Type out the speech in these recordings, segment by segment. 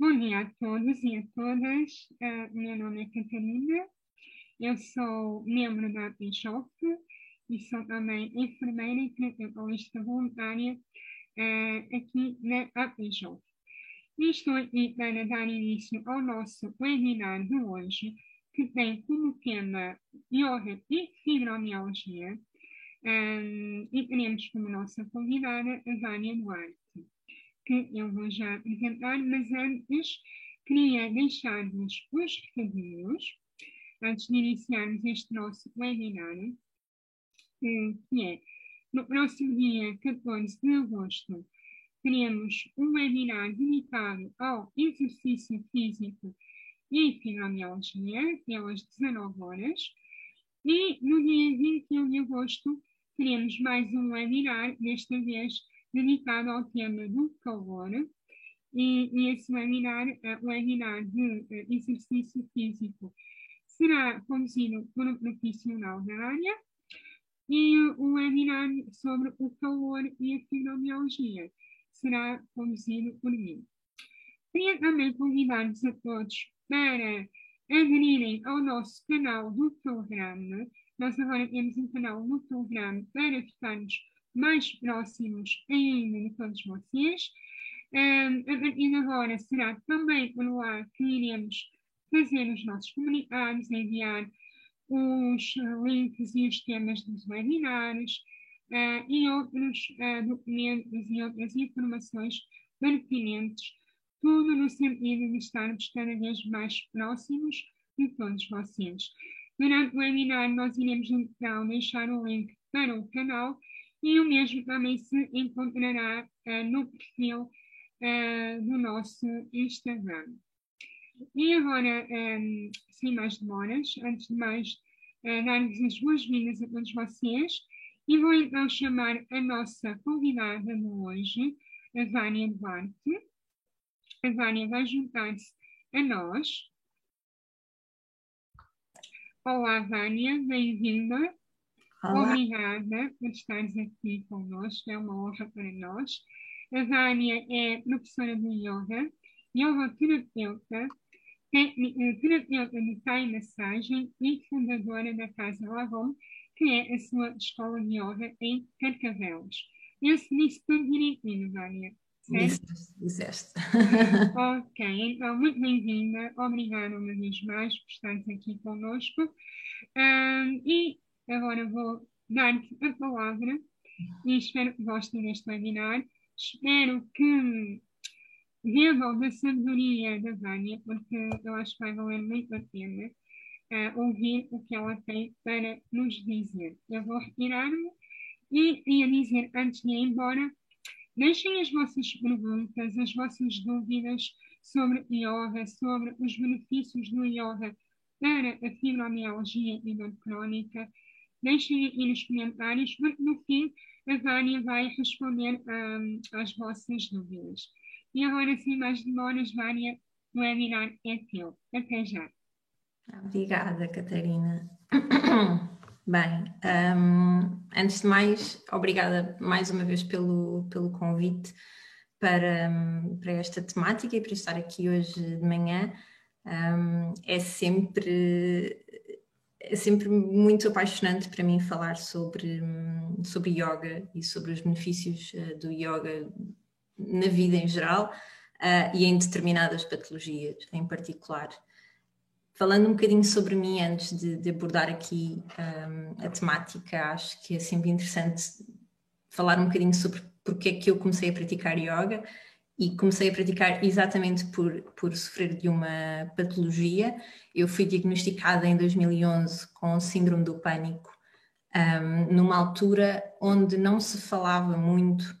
Bom dia a todos e a todas. Uh, meu nome é Catarina, eu sou membro da Bischoff e sou também enfermeira e terapeuta voluntária uh, aqui na. E estou aqui para dar início ao nosso webinar de hoje, que tem como tema yoga e fibromialgia, um, e teremos como nossa convidada a Vânia Duarte, eu vou já apresentar, mas antes queria deixar-vos os recadinhos, antes de iniciarmos este nosso webinar, que é no próximo dia 14 de agosto, teremos um webinar dedicado ao exercício físico e fibromialgia, pelas 19 horas. E no dia 21 de agosto, teremos mais um webinar, desta vez dedicado ao tema do calor. E, e esse webinar, uh, o webinar de uh, exercício físico, será conduzido por um profissional da área. E o webinar sobre o calor e a fibromialgia será conduzido por mim. Queria também convidar-vos a todos para aderirem ao nosso canal do Telegram nós agora temos um canal no Telegram para ficarmos mais próximos ainda de todos vocês. Um, a partir de agora será também por lá que iremos fazer os nossos comunicados, enviar os links e os temas dos webinars uh, e outros uh, documentos e outras informações pertinentes, tudo no sentido de estarmos cada vez mais próximos de todos vocês. Durante o webinar, nós iremos então deixar o link para o canal e o mesmo também se encontrará uh, no perfil uh, do nosso Instagram. E agora, um, ehm, sem mais demoras, antes de mais, uh, dar-vos as boas-vindas a todos vocês e vou então chamar a nossa convidada de hoje, a Vânia Duarte. A Vânia vai juntar-se a nós Olá, Vânia, bem-vinda. Obrigada por estares aqui conosco, é uma honra para nós. A Vânia é professora de yoga, yoga terapeuta, terapeuta de Thai massagem e fundadora da Casa Lavon, que é a sua escola de yoga em Carcavelos. Eu se disse tudo direitinho, Vânia. Disseste. ok, então muito bem-vinda. Obrigada uma vez mais por estares aqui conosco. Um, e agora vou dar-te a palavra e espero que gostem deste webinar. Espero que bebam da sabedoria da Vânia, porque eu acho que vai valer muito a pena uh, ouvir o que ela tem para nos dizer. Eu vou retirar-me e ia dizer antes de ir embora Deixem as vossas perguntas, as vossas dúvidas sobre yoga, sobre os benefícios do yoga para a fibromialgia e dor crónica. Deixem aqui nos comentários, porque no fim a Vânia vai responder um, às vossas dúvidas. E agora, sem mais demoras, Vânia, o webinar é teu. Até já. Obrigada, Catarina. Bem, um, antes de mais, obrigada mais uma vez pelo, pelo convite para, um, para esta temática e para estar aqui hoje de manhã. Um, é sempre é sempre muito apaixonante para mim falar sobre, sobre yoga e sobre os benefícios uh, do yoga na vida em geral uh, e em determinadas patologias em particular. Falando um bocadinho sobre mim antes de, de abordar aqui um, a temática, acho que é sempre interessante falar um bocadinho sobre porque é que eu comecei a praticar yoga e comecei a praticar exatamente por, por sofrer de uma patologia. Eu fui diagnosticada em 2011 com síndrome do pânico, um, numa altura onde não se falava muito,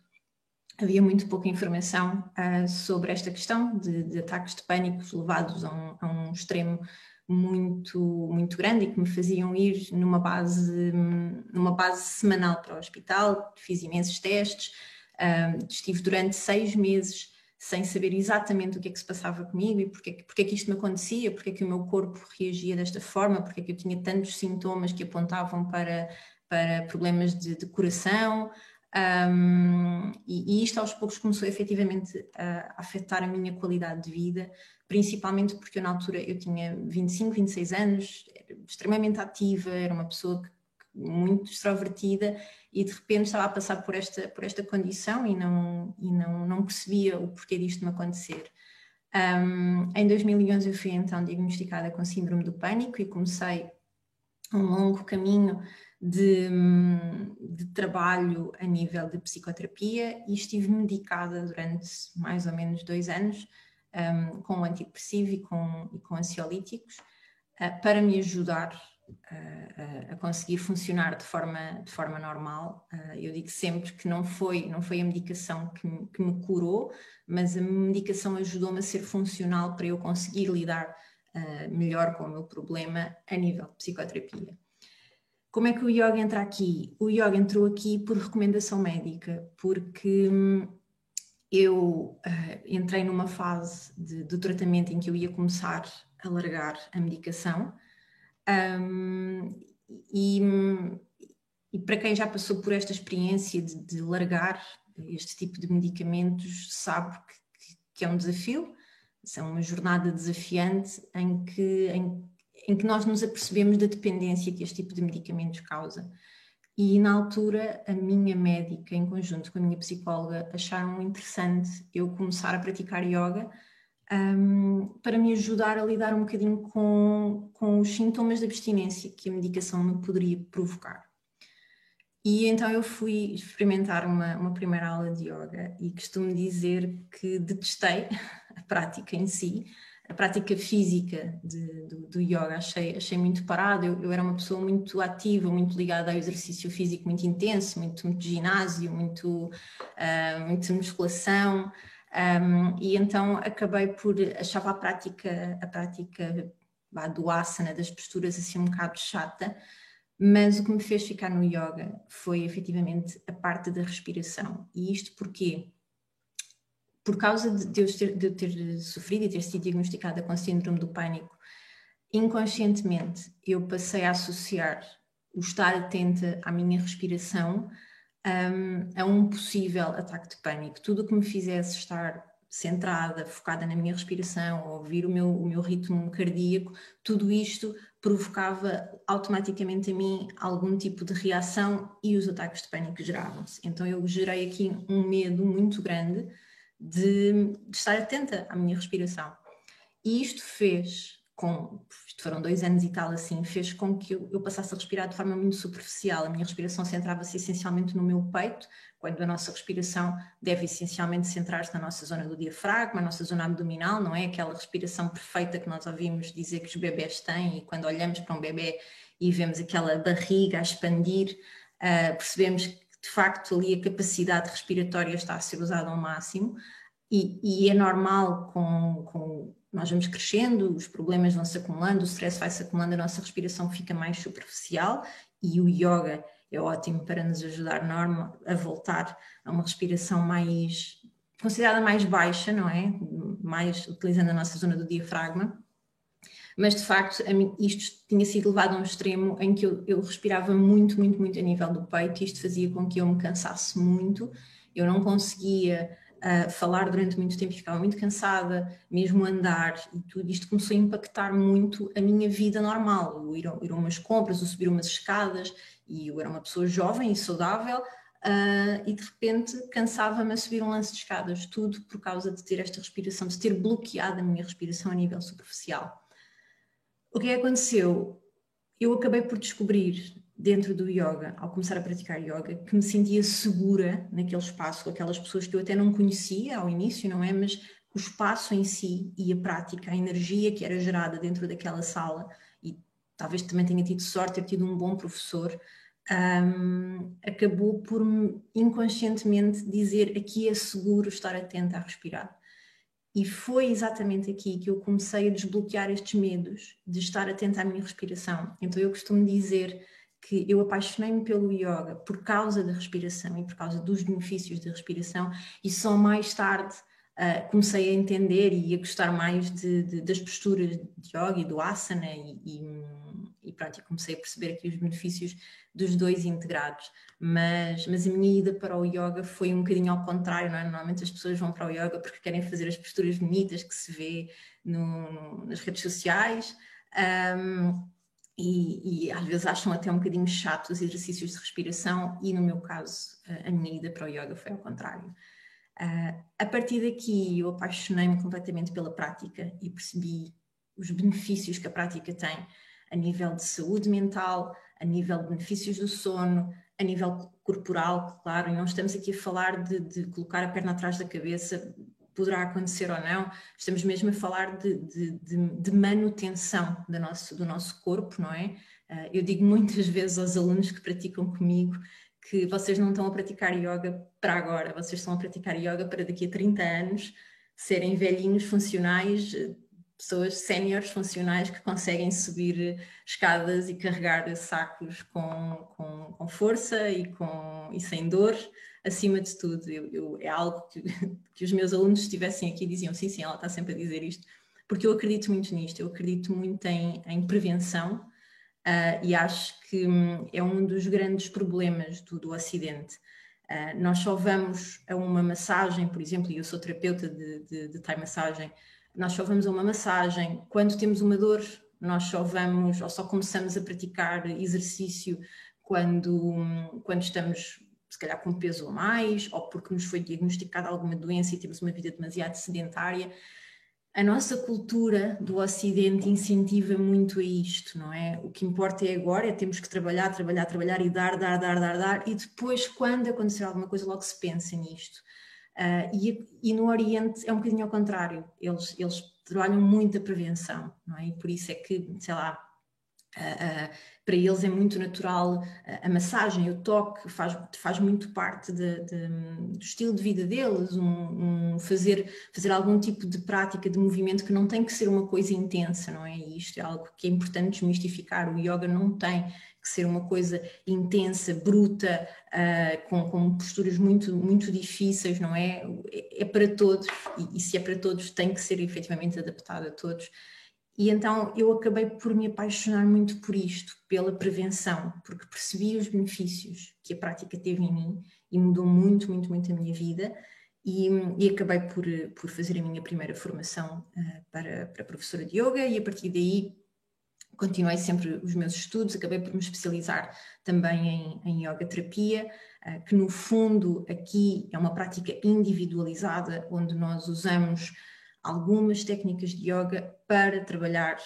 havia muito pouca informação uh, sobre esta questão de, de, ataques de pânico levados a um, a um extremo muito, muito grande e que me faziam ir numa base, numa base semanal para o hospital, fiz imensos testes, estive durante seis meses sem saber exatamente o que é que se passava comigo e porque, porque é que isto me acontecia, porque é que o meu corpo reagia desta forma, porque é que eu tinha tantos sintomas que apontavam para, para problemas de, de coração, Um, e, e, isto aos poucos começou efetivamente a, a, afetar a minha qualidade de vida, principalmente porque eu, na altura eu tinha 25, 26 anos, extremamente ativa, era uma pessoa que, muito extrovertida e de repente estava a passar por esta, por esta condição e não, e não, não percebia o porquê disto me acontecer. Um, em 2011 eu fui então diagnosticada com síndrome do pânico e comecei um longo caminho de, de, trabalho a nível de psicoterapia e estive medicada durante mais ou menos dois anos um, com antidepressivo e com, e com ansiolíticos uh, para me ajudar a, conseguir funcionar de forma, de forma normal. Uh, eu digo sempre que não foi, não foi a medicação que me, que me curou, mas a medicação ajudou-me a ser funcional para eu conseguir lidar uh, melhor com o meu problema a nível de psicoterapia. Como é que o yoga entra aqui? O yoga entrou aqui por recomendação médica, porque hum, eu uh, entrei numa fase de, do tratamento em que eu ia começar a largar a medicação. Um, e, e, para quem já passou por esta experiência de, de largar este tipo de medicamentos, sabe que, que, é um desafio, é uma jornada desafiante em que, em, em que nós nos apercebemos da dependência que este tipo de medicamentos causa. E na altura, a minha médica, em conjunto com a minha psicóloga, acharam interessante eu começar a praticar yoga um, para me ajudar a lidar um bocadinho com, com os sintomas de abstinência que a medicação me poderia provocar. E então eu fui experimentar uma, uma primeira aula de yoga e costumo dizer que detestei a prática em si, a prática física de, do, do, yoga achei, achei muito parado. Eu, eu, era uma pessoa muito ativa, muito ligada ao exercício físico muito intenso, muito, muito ginásio, muito, uh, musculação. Um, e então acabei por achava a prática a prática bah, do asana das posturas assim um bocado chata mas o que me fez ficar no yoga foi efetivamente a parte da respiração. E isto porque por causa de eu ter, de ter sofrido e ter sido diagnosticada com síndrome do pânico, inconscientemente eu passei a associar o estar atenta à minha respiração um, a um possível ataque de pânico. Tudo o que me fizesse estar centrada, focada na minha respiração, ouvir o meu, o meu ritmo cardíaco, tudo isto provocava automaticamente a mim algum tipo de reação e os ataques de pânico geravam-se. Então eu gerei aqui um medo muito grande de, de estar atenta à minha respiração. E isto fez com, foram dois anos e tal assim, fez com que eu, passasse a respirar de forma muito superficial. A minha respiração centrava-se essencialmente no meu peito, quando a nossa respiração deve essencialmente centrar-se na nossa zona do diafragma, a nossa zona abdominal, não é aquela respiração perfeita que nós ouvimos dizer que os bebés têm e quando olhamos para um bebê e vemos aquela barriga a expandir, uh, percebemos que de facto ali a capacidade respiratória está a ser usada ao máximo e, e é normal com, com, nós vamos crescendo, os problemas vão se acumulando, o stress vai se acumulando, a nossa respiração fica mais superficial e o yoga é ótimo para nos ajudar norma, a voltar a uma respiração mais considerada mais baixa, não é? Mais utilizando a nossa zona do diafragma mas de facto isto tinha sido levado a um extremo em que eu, eu respirava muito, muito, muito a nível do peito e isto fazia com que eu me cansasse muito, eu não conseguia uh, falar durante muito tempo, ficava muito cansada, mesmo andar e tudo isto começou a impactar muito a minha vida normal, o ir, ir a umas compras, o subir umas escadas e eu era uma pessoa jovem e saudável, Uh, e de repente cansava-me a subir um lance de escadas, tudo por causa de ter esta respiração, de ter bloqueado a minha respiração a nível superficial. O que aconteceu? Eu acabei por descobrir dentro do yoga, ao começar a praticar yoga, que me sentia segura naquele espaço, com aquelas pessoas que eu até não conhecia ao início, não é? Mas o espaço em si e a prática, a energia que era gerada dentro daquela sala, e talvez também tenha tido sorte ter tido um bom professor, um, acabou por inconscientemente dizer aqui é seguro estar atento a respirar. E foi exatamente aqui que eu comecei a desbloquear estes medos de estar atenta à minha respiração. Então eu costumo dizer que eu apaixonei-me pelo yoga por causa da respiração e por causa dos benefícios da respiração e só mais tarde uh, comecei a entender e a gostar mais de, de, das posturas de yoga e do asana e, e, e pronto, comecei a perceber aqui os benefícios dos dois integrados. Mas, mas a minha ida para o yoga foi um bocadinho ao contrário, não é? Normalmente as pessoas vão para o yoga porque querem fazer as posturas bonitas que se vê no, no, nas redes sociais. Um, e, e, às vezes acham até um bocadinho chato os exercícios de respiração, e no meu caso, a minha ida para o yoga foi ao contrário. Uh, a partir daqui, eu apaixonei-me completamente pela prática e percebi os benefícios que a prática tem a nível de saúde mental, a nível de benefícios do sono, a nível corporal, claro, e não estamos aqui a falar de, de colocar a perna atrás da cabeça, poderá acontecer ou não, estamos mesmo a falar de, de, de manutenção do nosso, do nosso corpo, não é? Uh, eu digo muitas vezes aos alunos que praticam comigo que vocês não estão a praticar yoga para agora, vocês estão a praticar yoga para daqui a 30 anos serem velhinhos funcionais, pessoas séniores funcionais que conseguem subir escadas e carregar sacos com, com, com força e, com, e sem dor, acima de tudo. Eu, eu, é algo que, que os meus alunos estivessem aqui diziam, sim, sim, ela está sempre a dizer isto, porque eu acredito muito nisto, eu acredito muito em, em prevenção, Uh, e acho que hum, é um dos grandes problemas do, do Ocidente. Uh, nós só vamos a uma massagem, por exemplo, e eu sou terapeuta de, de, de Thai massagem, nós só vamos a uma massagem quando temos uma dor, nós só vamos ou só começamos a praticar exercício quando, hum, quando estamos se calhar com peso a mais, ou porque nos foi diagnosticada alguma doença e temos uma vida demasiado sedentária a nossa cultura do Ocidente incentiva muito a isto, não é? O que importa é agora, é temos que trabalhar, trabalhar, trabalhar e dar, dar, dar, dar, dar, e depois, quando acontecer alguma coisa, logo se pensa nisto. Uh, e, e, no Oriente é um bocadinho ao contrário, eles, eles trabalham muito a prevenção, não é? E por isso é que, sei lá, Uh, uh, para eles é muito natural uh, a massagem, o toque faz, faz muito parte de, de, do estilo de vida deles, um, um, fazer, fazer algum tipo de prática de movimento que não tem que ser uma coisa intensa, não é? E isto é algo que é importante desmistificar. O yoga não tem que ser uma coisa intensa, bruta, com, com, posturas muito, muito difíceis, não é? É, é para todos, e, e se é para todos, tem que ser efetivamente adaptado a todos. E então eu acabei por me apaixonar muito por isto, pela prevenção, porque percebi os benefícios que a prática teve em mim e mudou muito, muito, muito a minha vida. E, e acabei por, por fazer a minha primeira formação uh, para, para professora de yoga, e a partir daí continuei sempre os meus estudos, acabei por me especializar também em, em yoga terapia, uh, que no fundo aqui é uma prática individualizada, onde nós usamos algumas técnicas de yoga para trabalhar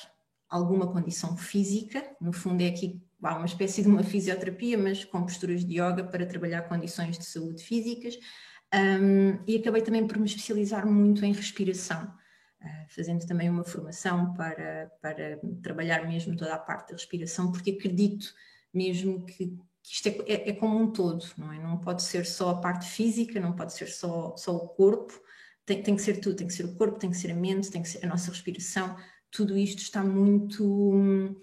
alguma condição física, no fundo é aqui há uma espécie de uma fisioterapia, mas com posturas de yoga para trabalhar condições de saúde físicas, um, e acabei também por me especializar muito em respiração, uh, fazendo também uma formação para, para trabalhar mesmo toda a parte da respiração, porque acredito mesmo que, que isto é, é, é, como um todo, não é? Não pode ser só a parte física, não pode ser só, só o corpo, tem, tem que ser tudo, tem que ser o corpo, tem que ser a mente, tem que ser a nossa respiração, tudo isto está muito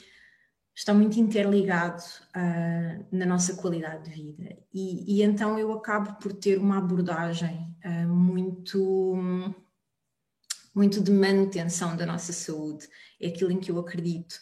está muito interligado uh, na nossa qualidade de vida. E, e, então eu acabo por ter uma abordagem uh, muito muito de manutenção da nossa saúde. É aquilo em que eu acredito.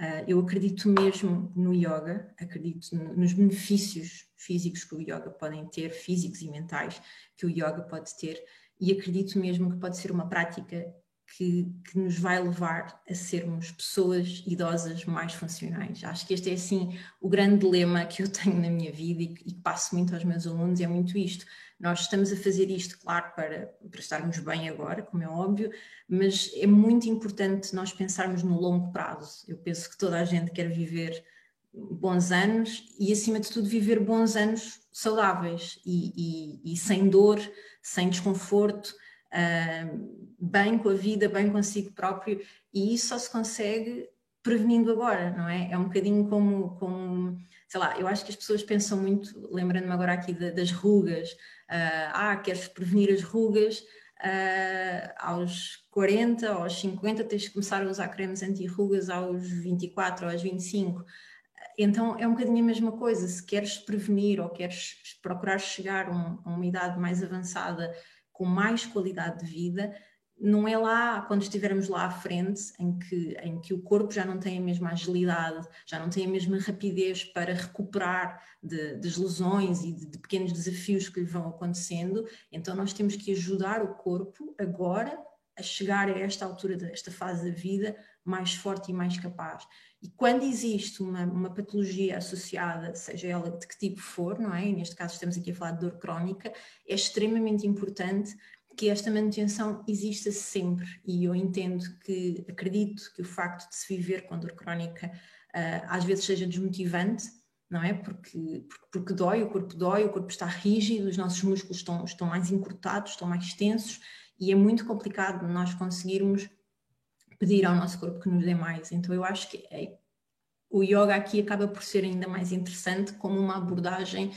Uh, eu acredito mesmo no yoga acredito nos benefícios físicos que o yoga podem ter físicos e mentais que o yoga pode ter e acredito mesmo que pode ser uma prática que, que, nos vai levar a sermos pessoas idosas mais funcionais. Acho que este é assim o grande lema que eu tenho na minha vida e que, passo muito aos meus alunos, é muito isto. Nós estamos a fazer isto, claro, para, para estarmos bem agora, como é óbvio, mas é muito importante nós pensarmos no longo prazo. Eu penso que toda a gente quer viver bons anos e, acima de tudo, viver bons anos saudáveis e, e, e sem dor, sem desconforto, uh, bem com a vida, bem consigo próprio, e isso só se consegue prevenindo agora, não é? É um bocadinho como, como sei lá, eu acho que as pessoas pensam muito, lembrando-me agora aqui das rugas, uh, ah, queres prevenir as rugas, uh, aos 40, aos 50 tens de começar a usar cremes anti-rugas aos 24 ou aos 25, então é um bocadinho a mesma coisa, se queres prevenir ou queres procurar chegar a uma idade mais avançada com mais qualidade de vida, não é lá quando estivermos lá à frente em que, em que o corpo já não tem a mesma agilidade, já não tem a mesma rapidez para recuperar de, das lesões e de, de, pequenos desafios que lhe vão acontecendo, então nós temos que ajudar o corpo agora a chegar a esta altura desta fase da vida mais forte e mais capaz. E quando existe uma, uma patologia associada, seja ela de que tipo for, não é? E neste caso estamos aqui a falar de dor crónica, é extremamente importante que esta manutenção exista sempre e eu entendo que, acredito que o facto de se viver com dor crónica uh, às vezes seja desmotivante, não é? Porque, porque, dói, o corpo dói, o corpo está rígido, os nossos músculos estão, estão mais encurtados, estão mais tensos e é muito complicado nós conseguirmos pedir ao nosso corpo que nos dê mais. Então eu acho que é, o yoga aqui acaba por ser ainda mais interessante como uma abordagem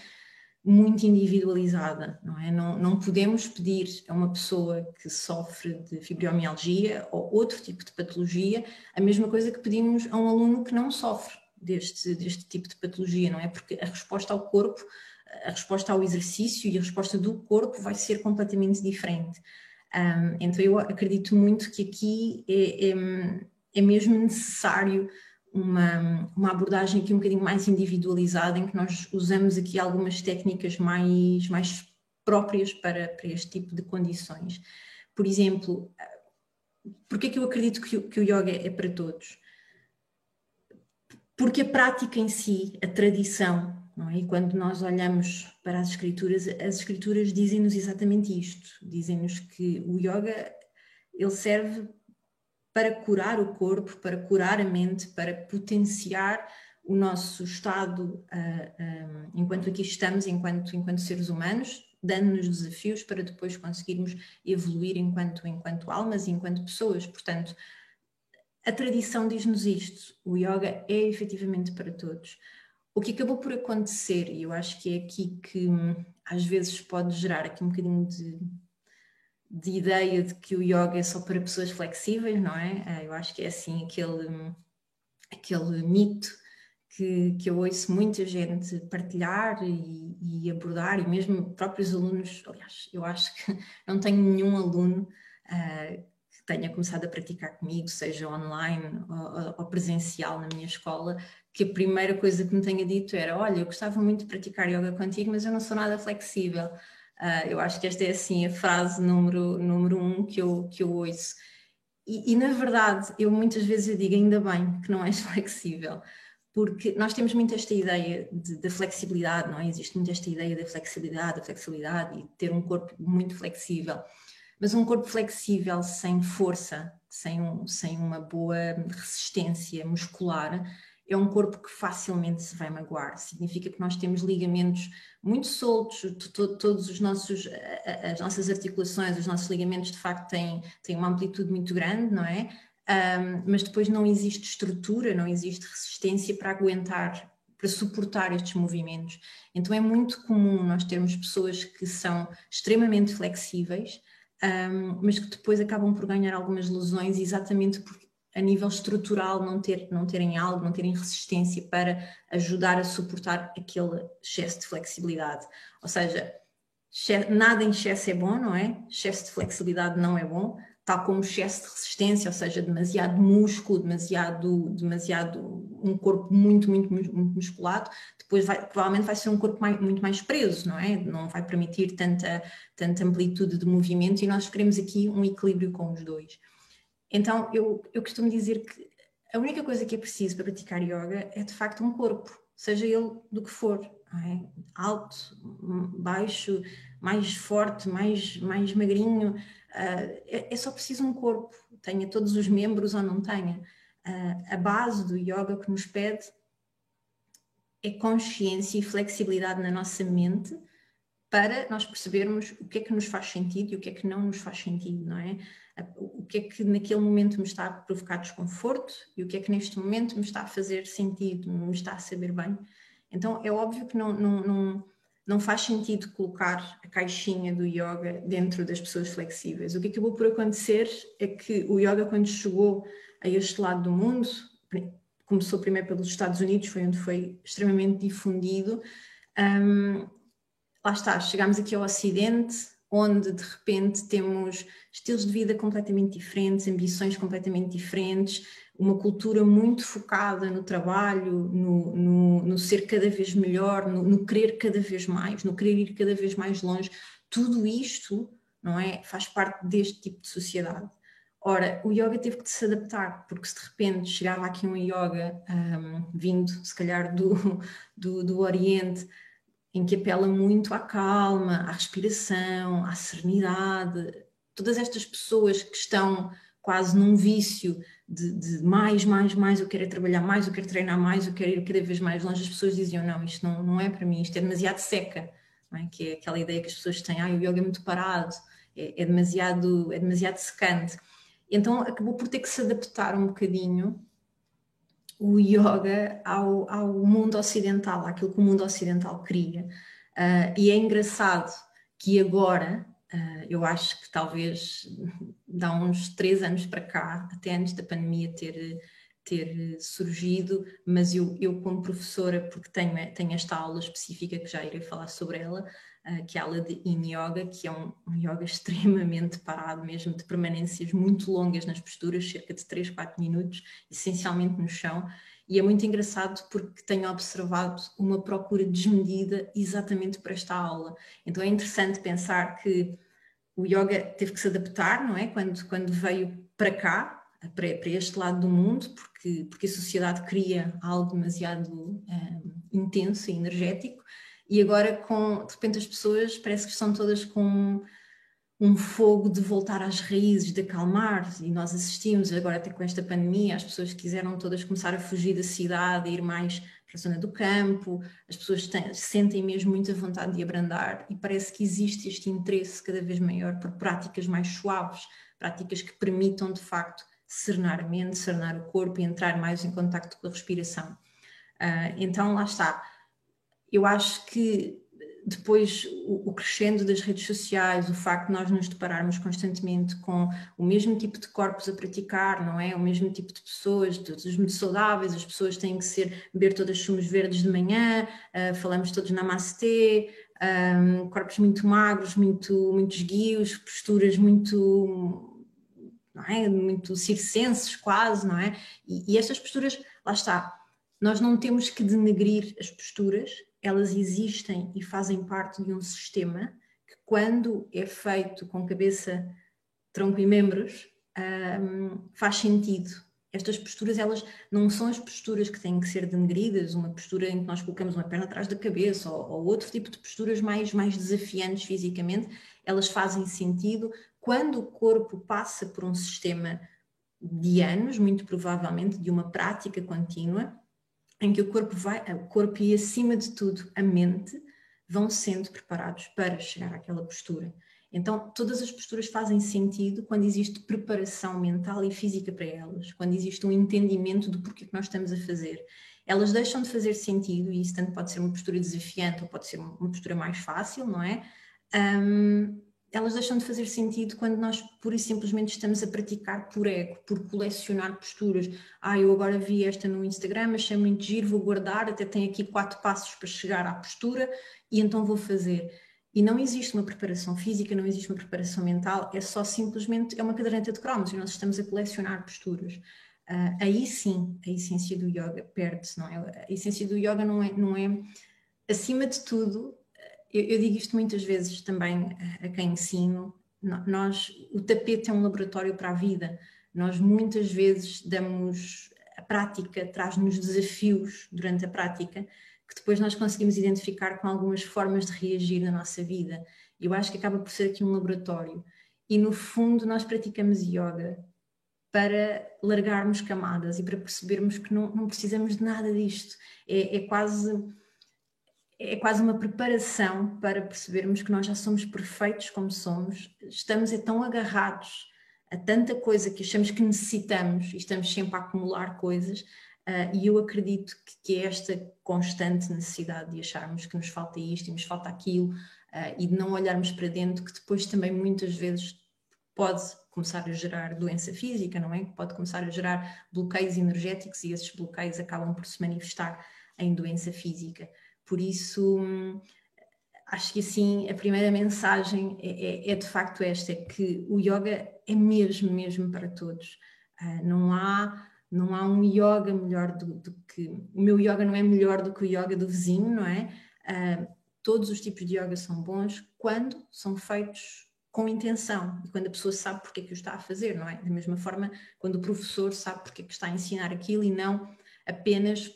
muito individualizada, não é? Não, não podemos pedir a uma pessoa que sofre de fibromialgia ou outro tipo de patologia a mesma coisa que pedimos a um aluno que não sofre deste, deste tipo de patologia, não é? Porque a resposta ao corpo, a resposta ao exercício e a resposta do corpo vai ser completamente diferente. Um, então eu acredito muito que aqui é, é, é mesmo necessário uma, uma abordagem aqui um bocadinho mais individualizada, em que nós usamos aqui algumas técnicas mais, mais próprias para, para este tipo de condições. Por exemplo, porque é que eu acredito que que o yoga é para todos? Porque a prática em si, a tradição, não é? E quando nós olhamos para as escrituras, as escrituras dizem-nos exatamente isto, dizem-nos que o yoga ele serve para curar o corpo, para curar a mente, para potenciar o nosso estado uh, um, enquanto aqui estamos, enquanto, enquanto seres humanos, dando-nos desafios para depois conseguirmos evoluir enquanto, enquanto almas e enquanto pessoas. Portanto, a tradição diz-nos isto: o yoga é efetivamente para todos. O que acabou por acontecer, e eu acho que é aqui que hum, às vezes pode gerar aqui um bocadinho de de ideia de que o yoga é só para pessoas flexíveis, não é? Ah, eu acho que é assim aquele, aquele mito que, que eu ouço muita gente partilhar e, e, abordar, e mesmo próprios alunos, aliás, eu acho que não tenho nenhum aluno uh, que tenha começado a praticar comigo, seja online ou, ou, presencial na minha escola, que a primeira coisa que me tenha dito era: Olha, eu gostava muito de praticar yoga contigo, mas eu não sou nada flexível. Uh, eu acho que esta é assim a frase número, número um que eu, que eu ouço. E, e, na verdade, eu muitas vezes eu digo ainda bem que não és flexível, porque nós temos muito esta ideia de, de flexibilidade, não é? Existe muito esta ideia da flexibilidade, da flexibilidade e ter um corpo muito flexível. Mas um corpo flexível sem força, sem, um, sem uma boa resistência muscular, é um corpo que facilmente se vai magoar. Significa que nós temos ligamentos muito soltos, todos os nossos, as nossas articulações, os nossos ligamentos de facto têm, têm uma amplitude muito grande, não é? Um, mas depois não existe estrutura, não existe resistência para aguentar, para suportar estes movimentos. Então é muito comum nós termos pessoas que são extremamente flexíveis, um, mas que depois acabam por ganhar algumas lesões exatamente porque a nível estrutural não, ter, não terem algo, não terem resistência para ajudar a suportar aquele excesso de flexibilidade. Ou seja, nada em excesso é bom, não é? Excesso de flexibilidade não é bom, tal como excesso de resistência, ou seja, demasiado músculo, demasiado, demasiado um corpo muito, muito, muito musculado, depois vai, provavelmente vai ser um corpo mais, muito mais preso, não é? Não vai permitir tanta, tanta amplitude de movimento e nós queremos aqui um equilíbrio com os dois. Então, eu, eu costumo dizer que a única coisa que é preciso para praticar yoga é de facto um corpo, seja ele do que for, é? alto, baixo, mais forte, mais, mais magrinho, uh, é, é, só preciso um corpo, tenha todos os membros ou não tenha. Uh, a base do yoga que nos pede é consciência e flexibilidade na nossa mente para nós percebermos o que é que nos faz sentido e o que é que não nos faz sentido, não é? o que é que naquele momento me está a provocar desconforto e o que é que neste momento me está a fazer sentido, me está a saber bem. Então é óbvio que não, não, não, não faz sentido colocar a caixinha do yoga dentro das pessoas flexíveis. O que acabou por acontecer é que o yoga, quando chegou a este lado do mundo, começou primeiro pelos Estados Unidos, foi onde foi extremamente difundido. Um, lá está, chegámos aqui ao Ocidente, onde de repente temos estilos de vida completamente diferentes, ambições completamente diferentes, uma cultura muito focada no trabalho, no, no, no ser cada vez melhor, no, no, querer cada vez mais, no querer ir cada vez mais longe, tudo isto não é, faz parte deste tipo de sociedade. Ora, o yoga teve que se adaptar, porque se de repente chegava aqui um yoga um, vindo, se calhar, do, do, do Oriente, em que apela muito à calma, à respiração, à serenidade, todas estas pessoas que estão quase num vício de, de, mais, mais, mais, eu quero é trabalhar mais, eu quero treinar mais, eu quero ir cada vez mais longe, as pessoas diziam, não, isto não, não é para mim, isto é demasiado seca, é? que é aquela ideia que as pessoas têm, ah, o yoga é muito parado, é, é, demasiado, é demasiado secante. Então acabou por ter que se adaptar um bocadinho o yoga ao, ao mundo ocidental, àquilo que o mundo ocidental queria. Uh, e é engraçado que agora, uh, eu acho que talvez dá uns três anos para cá, até antes da pandemia ter, ter surgido, mas eu, eu como professora, porque tenho, tenho esta aula específica que já irei falar sobre ela, que é a aula de Yin Yoga, que é um, um yoga extremamente parado, mesmo de permanências muito longas nas posturas, cerca de 3, 4 minutos, essencialmente no chão, e é muito engraçado porque tenho observado uma procura desmedida exatamente para esta aula. Então é interessante pensar que o yoga teve que se adaptar, não é? Quando, quando veio para cá, para, para este lado do mundo, porque, porque a sociedade cria algo demasiado um, intenso e energético, e agora com de repente as pessoas parece que estão todas com um fogo de voltar às raízes, de acalmar, e nós assistimos agora até com esta pandemia, as pessoas quiseram todas começar a fugir da cidade, ir mais para a zona do campo, as pessoas têm, sentem mesmo muita vontade de abrandar e parece que existe este interesse cada vez maior por práticas mais suaves, práticas que permitam de facto serenar a mente, serenar o corpo e entrar mais em contato com a respiração. Uh, então lá está eu acho que depois o, crescendo das redes sociais, o facto de nós nos depararmos constantemente com o mesmo tipo de corpos a praticar, não é? O mesmo tipo de pessoas, todos muito saudáveis, as pessoas têm que ser, beber todas sumos verdes de manhã, uh, falamos todos namastê, um, corpos muito magros, muito, muito esguios, posturas muito, não é? Muito circenses quase, não é? E, e estas posturas, lá está, nós não temos que denegrir as posturas, elas existem e fazem parte de um sistema que, quando é feito com cabeça, tronco e membros, um, faz sentido. Estas posturas, elas não são as posturas que têm que ser denegridas, uma postura em que nós colocamos uma perna atrás da cabeça ou, ou outro tipo de posturas mais, mais desafiantes fisicamente, elas fazem sentido quando o corpo passa por um sistema de anos, muito provavelmente de uma prática contínua, em que o corpo vai, o corpo e acima de tudo a mente vão sendo preparados para chegar àquela postura. Então, todas as posturas fazem sentido quando existe preparação mental e física para elas, quando existe um entendimento do porquê que nós estamos a fazer. Elas deixam de fazer sentido, e isso tanto pode ser uma postura desafiante ou pode ser uma postura mais fácil, não é? Um, elas deixam de fazer sentido quando nós pura e simplesmente estamos a praticar por ego, por colecionar posturas. Ah, eu agora vi esta no Instagram, achei muito giro, vou guardar, até tem aqui quatro passos para chegar à postura e então vou fazer. E não existe uma preparação física, não existe uma preparação mental, é só simplesmente, é uma caderneta de cromos e nós estamos a colecionar posturas. Uh, aí sim, a essência do yoga perde-se, não é? A essência do yoga não é, não é acima de tudo, eu, eu, digo isto muitas vezes também a, quem ensino, nós, o tapete é um laboratório para a vida, nós muitas vezes damos, a prática traz-nos desafios durante a prática, que depois nós conseguimos identificar com algumas formas de reagir na nossa vida. Eu acho que acaba por ser aqui um laboratório. E no fundo nós praticamos yoga para largarmos camadas e para percebermos que não, não precisamos de nada disto. É, é quase é quase uma preparação para percebermos que nós já somos perfeitos como somos, estamos é tão agarrados a tanta coisa que achamos que necessitamos e estamos sempre a acumular coisas, uh, e eu acredito que, que, é esta constante necessidade de acharmos que nos falta isto e nos falta aquilo, uh, e de não olharmos para dentro, que depois também muitas vezes pode começar a gerar doença física, não é? Pode começar a gerar bloqueios energéticos e esses bloqueios acabam por se manifestar em doença física. Por isso, acho que assim a primeira mensagem é, é, é, de facto esta, que o yoga é mesmo, mesmo para todos. Uh, não há não há um yoga melhor do, do, que o meu yoga não é melhor do que o yoga do vizinho, não é? Uh, todos os tipos de yoga são bons quando são feitos com intenção e quando a pessoa sabe porque é que o está a fazer, não é? Da mesma forma, quando o professor sabe porque é que está a ensinar aquilo e não apenas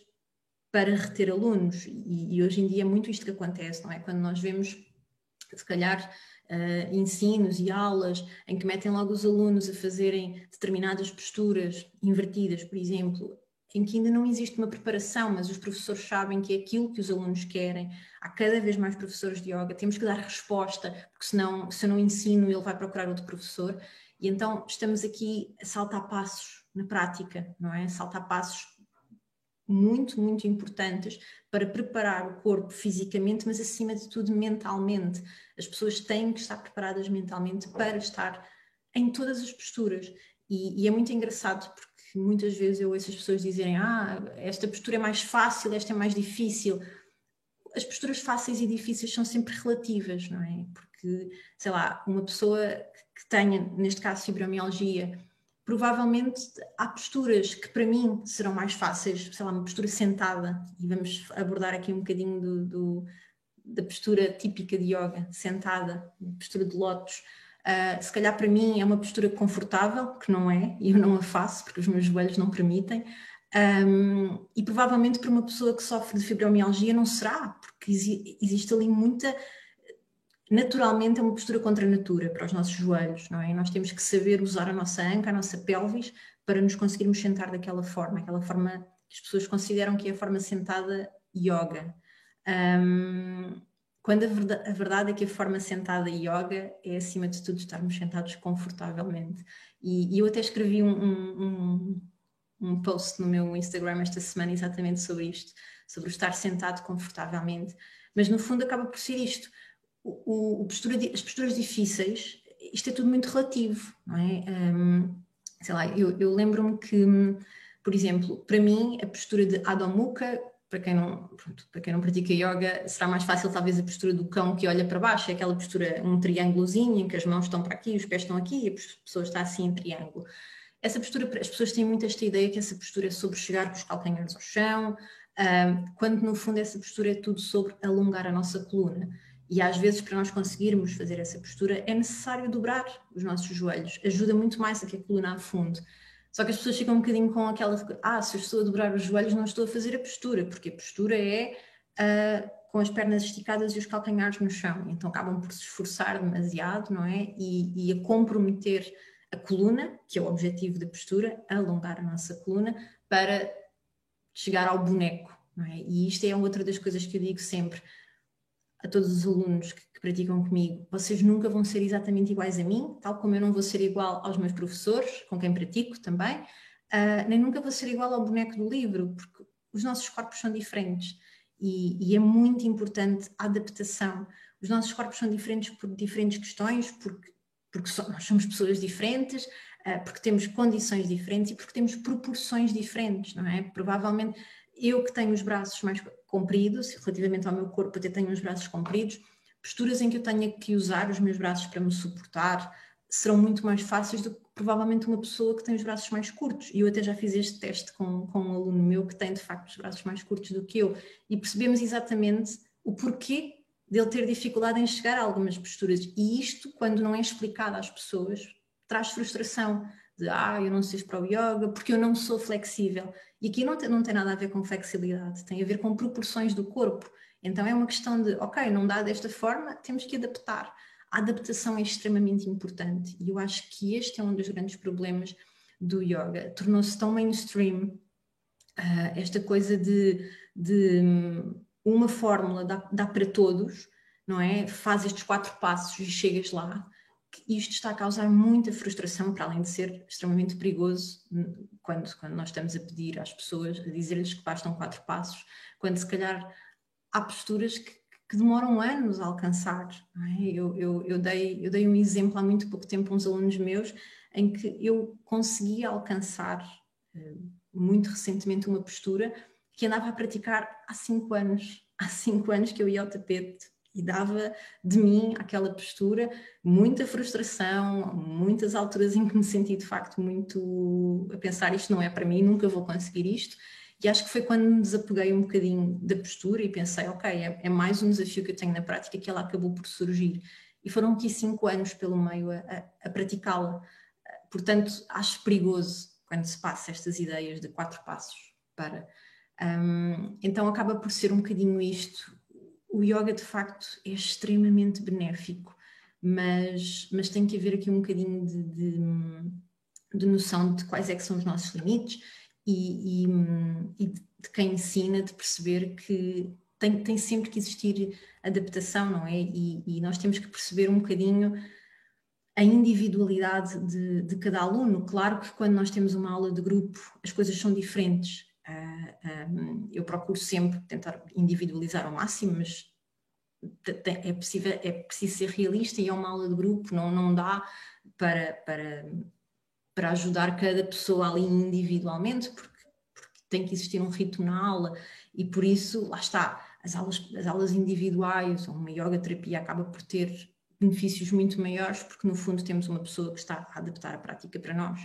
para reter alunos. E, e hoje em dia é muito isto que acontece, não é? Quando nós vemos, se calhar, uh, ensinos e aulas em que metem logo os alunos a fazerem determinadas posturas invertidas, por exemplo, em que ainda não existe uma preparação, mas os professores sabem que é aquilo que os alunos querem. Há cada vez mais professores de yoga, temos que dar resposta, porque senão, se eu não ensino, ele vai procurar outro professor. E então estamos aqui a saltar passos na prática, não é? Saltar passos muito, muito importantes para preparar o corpo fisicamente, mas acima de tudo mentalmente. As pessoas têm que estar preparadas mentalmente para estar em todas as posturas. E, e, é muito engraçado porque muitas vezes eu ouço as pessoas dizerem: Ah, esta postura é mais fácil, esta é mais difícil. As posturas fáceis e difíceis são sempre relativas, não é? Porque, sei lá, uma pessoa que tenha, neste caso, fibromialgia, provavelmente há posturas que para mim serão mais fáceis, sei lá, uma postura sentada, e vamos abordar aqui um bocadinho do, do da postura típica de yoga, sentada, postura de lótus. Uh, se calhar para mim é uma postura confortável, que não é, e eu não a faço porque os meus joelhos não permitem. Um, e provavelmente para uma pessoa que sofre de fibromialgia não será, porque existe ali muita naturalmente é uma postura contra a natura para os nossos joelhos, não é? E nós temos que saber usar a nossa anca, a nossa pelvis, para nos conseguirmos sentar daquela forma, aquela forma que as pessoas consideram que é a forma sentada yoga. Um, quando a verdade, a verdade, é que a forma sentada yoga é, acima de tudo, estarmos sentados confortavelmente. E, e eu até escrevi um, um, um, post no meu Instagram esta semana exatamente sobre isto, sobre estar sentado confortavelmente. Mas no fundo acaba por ser isto o, o postura, as posturas difíceis, isto é tudo muito relativo, não é? Um, sei lá, eu, eu lembro-me que, por exemplo, para mim, a postura de Adho Mukha, para quem, não, pronto, para quem não pratica yoga, será mais fácil talvez a postura do cão que olha para baixo, é aquela postura, um triângulozinho, em que as mãos estão para aqui, os pés estão aqui e a pessoa está assim em triângulo. Essa postura, as pessoas têm muito esta ideia que essa postura é sobre chegar com os calcanhares ao chão, um, quando no fundo essa postura é tudo sobre alongar a nossa coluna. E às vezes, para nós conseguirmos fazer essa postura, é necessário dobrar os nossos joelhos. Ajuda muito mais a que a coluna afunde. Só que as pessoas ficam um bocadinho com aquela. Ah, se eu estou a dobrar os joelhos, não estou a fazer a postura, porque a postura é uh, com as pernas esticadas e os calcanhares no chão. Então acabam por se esforçar demasiado, não é? E, e a comprometer a coluna, que é o objetivo da postura, alongar a nossa coluna, para chegar ao boneco. É? E isto é outra das coisas que eu digo sempre a todos os alunos que, que, praticam comigo, vocês nunca vão ser exatamente iguais a mim, tal como eu não vou ser igual aos meus professores, com quem pratico também, uh, nem nunca vou ser igual ao boneco do livro, porque os nossos corpos são diferentes e, e é muito importante a adaptação. Os nossos corpos são diferentes por diferentes questões, porque, porque so, nós somos pessoas diferentes, uh, porque temos condições diferentes e porque temos proporções diferentes, não é? Provavelmente eu que tenho os braços mais compridos, relativamente ao meu corpo, até tenho os braços compridos, posturas em que eu tenha que usar os meus braços para me suportar serão muito mais fáceis do que provavelmente uma pessoa que tem os braços mais curtos. E eu até já fiz este teste com, com um aluno meu que tem de facto os braços mais curtos do que eu, e percebemos exatamente o porquê dele ter dificuldade em chegar a algumas posturas. E isto, quando não é explicado às pessoas, traz frustração de ah, eu não sei para o yoga porque eu não sou flexível. E aqui não tem, não tem nada a ver com flexibilidade, tem a ver com proporções do corpo. Então é uma questão de, ok, não dá desta forma, temos que adaptar. A adaptação é extremamente importante e eu acho que este é um dos grandes problemas do yoga. Tornou-se tão mainstream uh, esta coisa de, de um, uma fórmula dá, dá para todos, não é? Faz estes quatro passos e chegas lá isto está a causar muita frustração, para além de ser extremamente perigoso quando, quando nós estamos a pedir às pessoas, a dizer-lhes que bastam quatro passos, quando se calhar há posturas que, que demoram anos a alcançar. É? Eu, eu, eu, dei, eu dei um exemplo há muito pouco tempo a uns alunos meus em que eu consegui alcançar eh, muito recentemente uma postura que andava a praticar há cinco anos. Há cinco anos que eu ia ao tapete e dava de mim aquela postura, muita frustração, muitas alturas em que me senti de facto muito a pensar isto não é para mim, nunca vou conseguir isto. E acho que foi quando me desapeguei um bocadinho da postura e pensei, ok, é, é mais um desafio que eu tenho na prática que ela acabou por surgir. E foram aqui cinco anos pelo meio a, a, a praticá-la. Portanto, acho perigoso quando se passa estas ideias de quatro passos para. Um, então acaba por ser um bocadinho isto o yoga de facto é extremamente benéfico, mas, mas tem que haver aqui um bocadinho de, de, de noção de quais é que são os nossos limites e, e, e de quem ensina, de perceber que tem, tem sempre que existir adaptação, não é? E, e, nós temos que perceber um bocadinho a individualidade de, de, cada aluno. Claro que quando nós temos uma aula de grupo as coisas são diferentes, eu procuro sempre tentar individualizar ao máximo, mas é, possível, é preciso ser realista e é uma aula de grupo, não, não dá para, para, para ajudar cada pessoa ali individualmente, porque, porque tem que existir um ritmo na aula e por isso, lá está, as aulas, as aulas individuais ou uma yoga terapia acaba por ter benefícios muito maiores, porque no fundo temos uma pessoa que está a adaptar a prática para nós.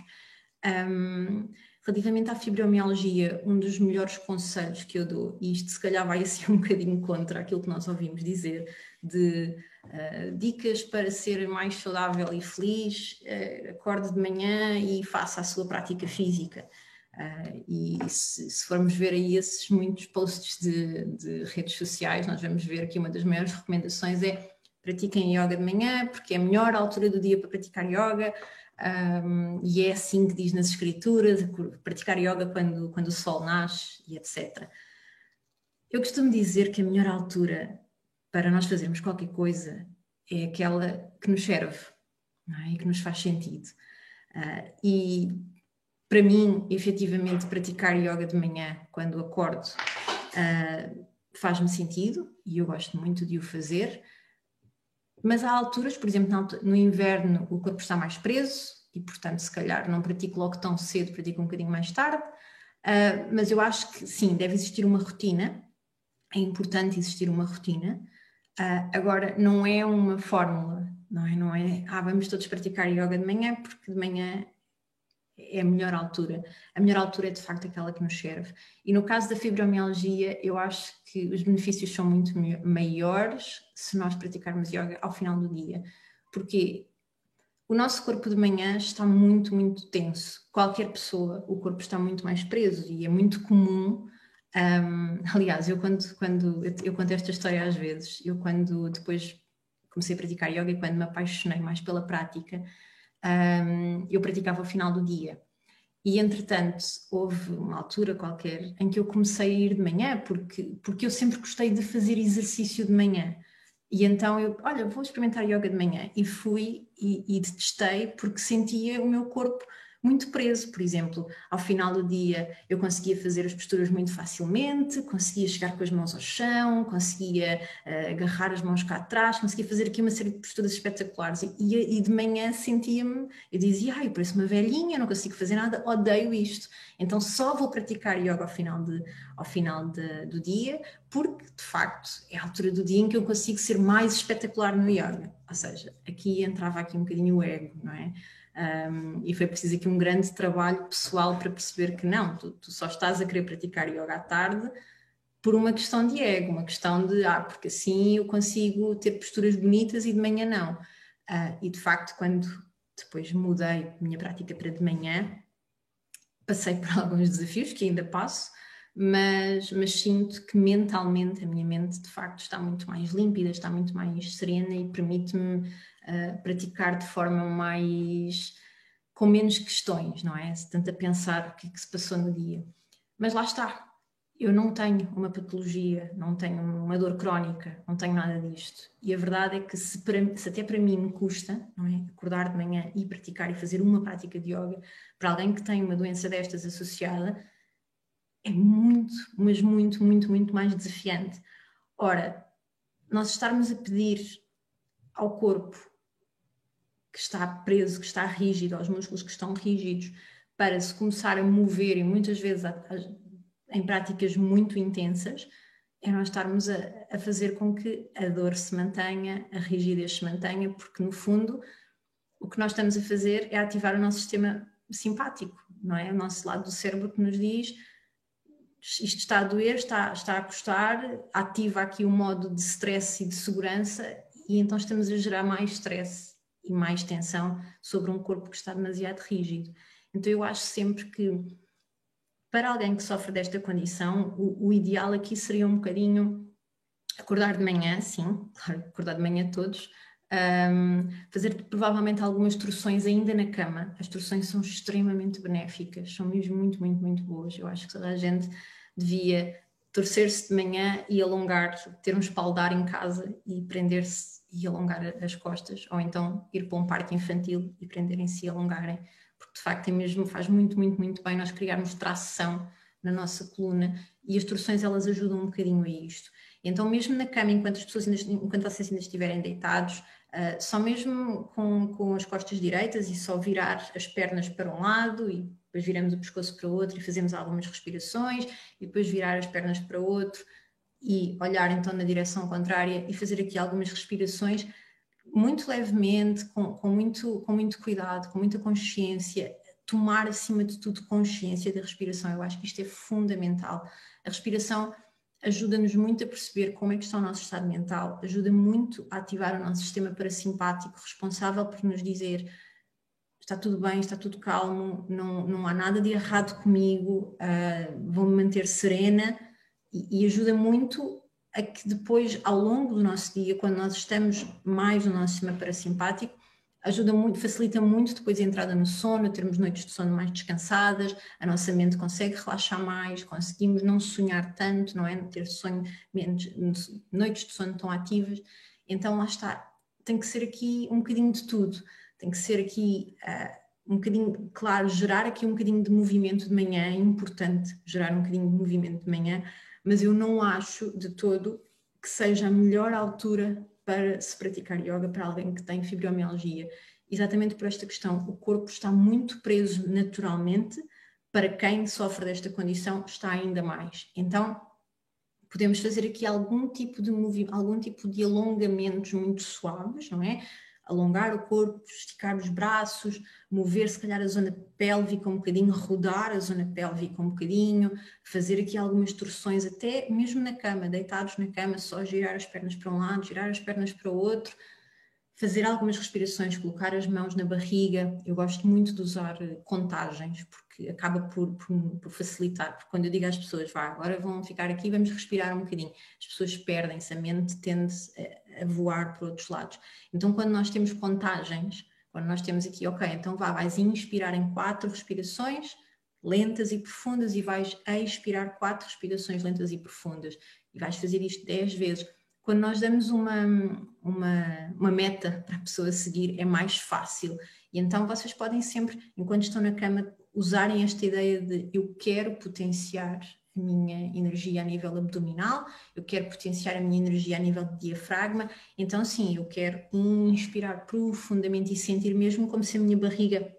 Um, Relativamente à fibromialgia, um dos melhores conselhos que eu dou, e isto se calhar vai assim um bocadinho contra aquilo que nós ouvimos dizer, de uh, dicas para ser mais saudável e feliz, uh, acorde de manhã e faça a sua prática física. Uh, e se, se, formos ver aí esses muitos posts de, de, redes sociais, nós vamos ver que uma das maiores recomendações é pratiquem yoga de manhã, porque é a melhor altura do dia para praticar yoga um, e é assim que diz nas escrituras, praticar yoga quando, quando o sol nasce e etc. Eu costumo dizer que a melhor altura para nós fazermos qualquer coisa é aquela que nos serve é? e que nos faz sentido. Uh, e para mim, efetivamente, praticar yoga de manhã quando acordo uh, faz-me sentido e eu gosto muito de o fazer. Mas há alturas, por exemplo, no inverno o corpo está mais preso e, portanto, se calhar não pratico logo tão cedo, pratico um bocadinho mais tarde. Uh, mas eu acho que sim, deve existir uma rotina, é importante existir uma rotina. Uh, agora, não é uma fórmula, não é? Não é, ah, vamos todos praticar yoga de manhã, porque de manhã é a melhor altura. A melhor altura é de facto aquela que nos serve. E no caso da fibromialgia, eu acho que os benefícios são muito maiores se nós praticarmos yoga ao final do dia. Porque o nosso corpo de manhã está muito, muito tenso. Qualquer pessoa, o corpo está muito mais preso e é muito comum. Um, aliás, eu quando, quando eu, eu conto esta história às vezes, eu quando depois comecei a praticar yoga e quando me apaixonei mais pela prática, um, eu praticava ao final do dia. E entretanto, houve uma altura qualquer em que eu comecei a ir de manhã, porque, porque eu sempre gostei de fazer exercício de manhã. E então eu, olha, vou experimentar yoga de manhã. E fui e, e testei porque sentia o meu corpo muito preso, por exemplo, ao final do dia eu conseguia fazer as posturas muito facilmente, conseguia chegar com as mãos ao chão, conseguia uh, agarrar as mãos cá atrás, conseguia fazer aqui uma série de posturas espetaculares. E, e de manhã sentia-me, eu dizia, ai, eu pareço uma velhinha, não consigo fazer nada, odeio isto, então só vou praticar yoga ao final, de, ao final de, do dia, porque de facto é a altura do dia em que eu consigo ser mais espetacular no yoga, ou seja, aqui entrava aqui um bocadinho o ego, não é? Um, e foi preciso aqui um grande trabalho pessoal para perceber que não, tu, tu, só estás a querer praticar yoga à tarde por uma questão de ego, uma questão de, ah, porque assim eu consigo ter posturas bonitas e de manhã não. Uh, e de facto, quando depois mudei a minha prática para de manhã, passei por alguns desafios que ainda passo, mas, mas sinto que mentalmente a minha mente de facto está muito mais límpida, está muito mais serena e permite-me praticar de forma mais com menos questões, não é? Tanto a pensar o que é que se passou no dia. Mas lá está, eu não tenho uma patologia, não tenho uma dor crónica, não tenho nada disto. E a verdade é que se, para, se, até para mim me custa, não é? Acordar de manhã e praticar e fazer uma prática de yoga, para alguém que tem uma doença destas associada, é muito, mas muito, muito, muito mais desafiante. Ora, nós estarmos a pedir ao corpo que está preso, que está rígido, aos músculos que estão rígidos, para se começar a mover e muitas vezes a, a, em práticas muito intensas, é nós estarmos a, a, fazer com que a dor se mantenha, a rigidez se mantenha, porque no fundo o que nós estamos a fazer é ativar o nosso sistema simpático, não é? O nosso lado do cérebro que nos diz isto está a doer, está, está a custar, ativa aqui o modo de stress e de segurança e então estamos a gerar mais stress e mais tensão sobre um corpo que está demasiado rígido. Então eu acho sempre que para alguém que sofre desta condição, o, o ideal aqui seria um bocadinho acordar de manhã, sim, claro, acordar de manhã todos, um, fazer provavelmente algumas instruções ainda na cama. As instruções são extremamente benéficas, são mesmo muito, muito, muito boas. Eu acho que toda a gente devia torcer-se de manhã e alongar, ter um espaldar em casa e prender-se e alongar as costas, ou então ir para um parque infantil e prenderem-se e alongarem porque de facto é mesmo, faz muito, muito, muito bem nós criarmos tração na nossa coluna e as torções elas ajudam um bocadinho a isto. Então mesmo na cama, enquanto as pessoas ainda, enquanto vocês ainda estiverem deitados, uh, só mesmo com, com as costas direitas e só virar as pernas para um lado e depois viramos o pescoço para o outro e fazemos algumas respirações e depois virar as pernas para o outro e olhar então na direção contrária e fazer aqui algumas respirações muito levemente, com, com, muito, com muito cuidado, com muita consciência, tomar acima de tudo consciência da respiração. Eu acho que isto é fundamental. A respiração ajuda-nos muito a perceber como é que está o nosso estado mental, ajuda muito a ativar o nosso sistema parasimpático, responsável por nos dizer está tudo bem, está tudo calmo, não, não há nada de errado comigo, uh, vou-me manter serena e, e ajuda muito a que depois, ao longo do nosso dia, quando nós estamos mais no nosso sistema parasimpático, ajuda muito, facilita muito depois a entrada no sono, termos noites de sono mais descansadas, a nossa mente consegue relaxar mais, conseguimos não sonhar tanto, não é? Ter sonho, menos, noites de sono tão ativas. Então lá está, tem que ser aqui um bocadinho de tudo, tem que ser aqui uh, um bocadinho, claro, gerar aqui um bocadinho de movimento de manhã, é importante gerar um bocadinho de movimento de manhã, mas eu não acho de todo que seja a melhor altura para se praticar yoga para alguém que tem fibromialgia. Exatamente por esta questão, o corpo está muito preso naturalmente, para quem sofre desta condição está ainda mais. Então, podemos fazer aqui algum tipo de movimento, algum tipo de alongamentos muito suaves, não é? Alongar o corpo, esticar os braços, mover se calhar a zona pélvica um bocadinho, rodar a zona pélvica um bocadinho, fazer aqui algumas torções, até mesmo na cama, deitados na cama, só girar as pernas para um lado, girar as pernas para o outro, fazer algumas respirações, colocar as mãos na barriga. Eu gosto muito de usar contagens, porque acaba por, por, por, facilitar, porque quando eu digo às pessoas, vá, agora vão ficar aqui, vamos respirar um bocadinho, as pessoas perdem-se, a mente tende a, a voar para outros lados. Então, quando nós temos contagens, quando nós temos aqui, ok, então vá, vais inspirar em quatro respirações lentas e profundas e vais expirar quatro respirações lentas e profundas e vais fazer isto dez vezes quando nós damos uma, uma, uma meta para a pessoa seguir, é mais fácil. E então vocês podem sempre, enquanto estão na cama, usarem esta ideia de eu quero potenciar minha energia a nível abdominal, eu quero potenciar a minha energia a nível de diafragma, então sim, eu quero inspirar profundamente e sentir mesmo como se a minha barriga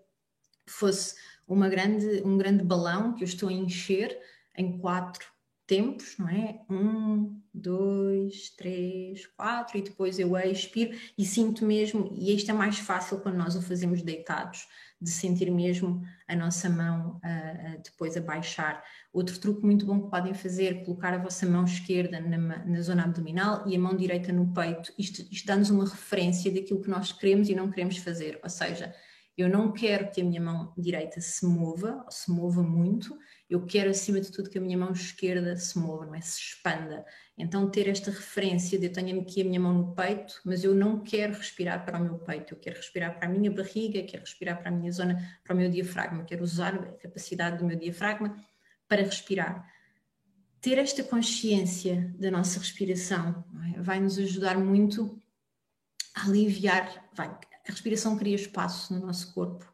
fosse uma grande, um grande balão que eu estou a encher em quatro tempos, não é? Um, dois, três, quatro, e depois eu expiro e sinto mesmo, e isto é mais fácil quando nós o fazemos deitados, de sentir mesmo a nossa mão uh, depois a baixar. Outro truque muito bom que podem fazer, colocar a vossa mão esquerda na, na zona abdominal e a mão direita no peito. Isto, isto dá-nos uma referência daquilo que nós queremos e não queremos fazer, ou seja, eu não quero que a minha mão direita se mova, ou se mova muito, eu quero acima de tudo que a minha mão esquerda se mova, não é? Se expanda. Então ter esta referência de eu tenho aqui a minha mão no peito, mas eu não quero respirar para o meu peito, eu quero respirar para a minha barriga, quero respirar para a minha zona, para o meu diafragma, quero usar a capacidade do meu diafragma para respirar. Ter esta consciência da nossa respiração é? vai nos ajudar muito a aliviar, vai, a respiração cria espaço no nosso corpo,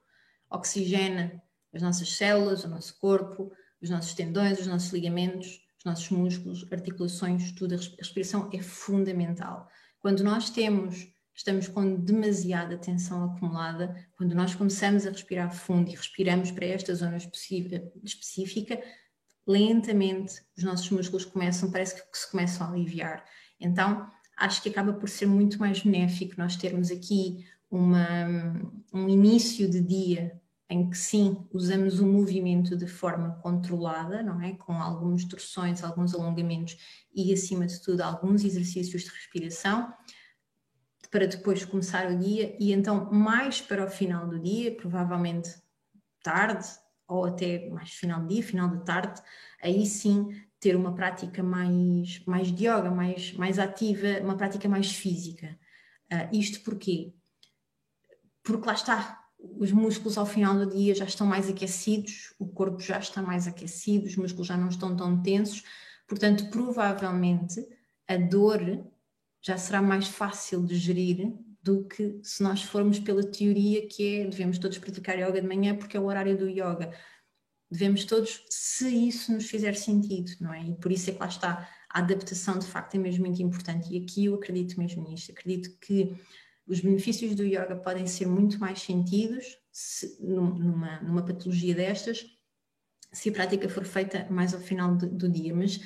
oxigena as nossas células, o nosso corpo, os nossos tendões, os nossos ligamentos, os nossos músculos, articulações, tudo. A respiração é fundamental. Quando nós temos, estamos com demasiada tensão acumulada, quando nós começamos a respirar fundo e respiramos para esta zona específica, lentamente os nossos músculos começam, parece que se começam a aliviar. Então, acho que acaba por ser muito mais benéfico nós termos aqui uma, um início de dia em que sim, usamos o movimento de forma controlada, não é? Com algumas torções, alguns alongamentos e, acima de tudo, alguns exercícios de respiração, para depois começar o dia e então mais para o final do dia, provavelmente tarde ou até mais final do dia, final da tarde, aí sim ter uma prática mais, mais de yoga, mais, mais ativa, uma prática mais física. Uh, isto porquê? Porque lá está, os músculos ao final do dia já estão mais aquecidos, o corpo já está mais aquecido, os músculos já não estão tão tensos, portanto, provavelmente a dor já será mais fácil de gerir do que se nós formos pela teoria que é devemos todos praticar yoga de manhã porque é o horário do yoga. Devemos todos, se isso nos fizer sentido, não é? E por isso é que lá está, a adaptação de facto é mesmo muito importante. E aqui eu acredito mesmo nisto, acredito que os benefícios do yoga podem ser muito mais sentidos se, numa, numa patologia destas, se a prática for feita mais ao final do, do dia. Mas,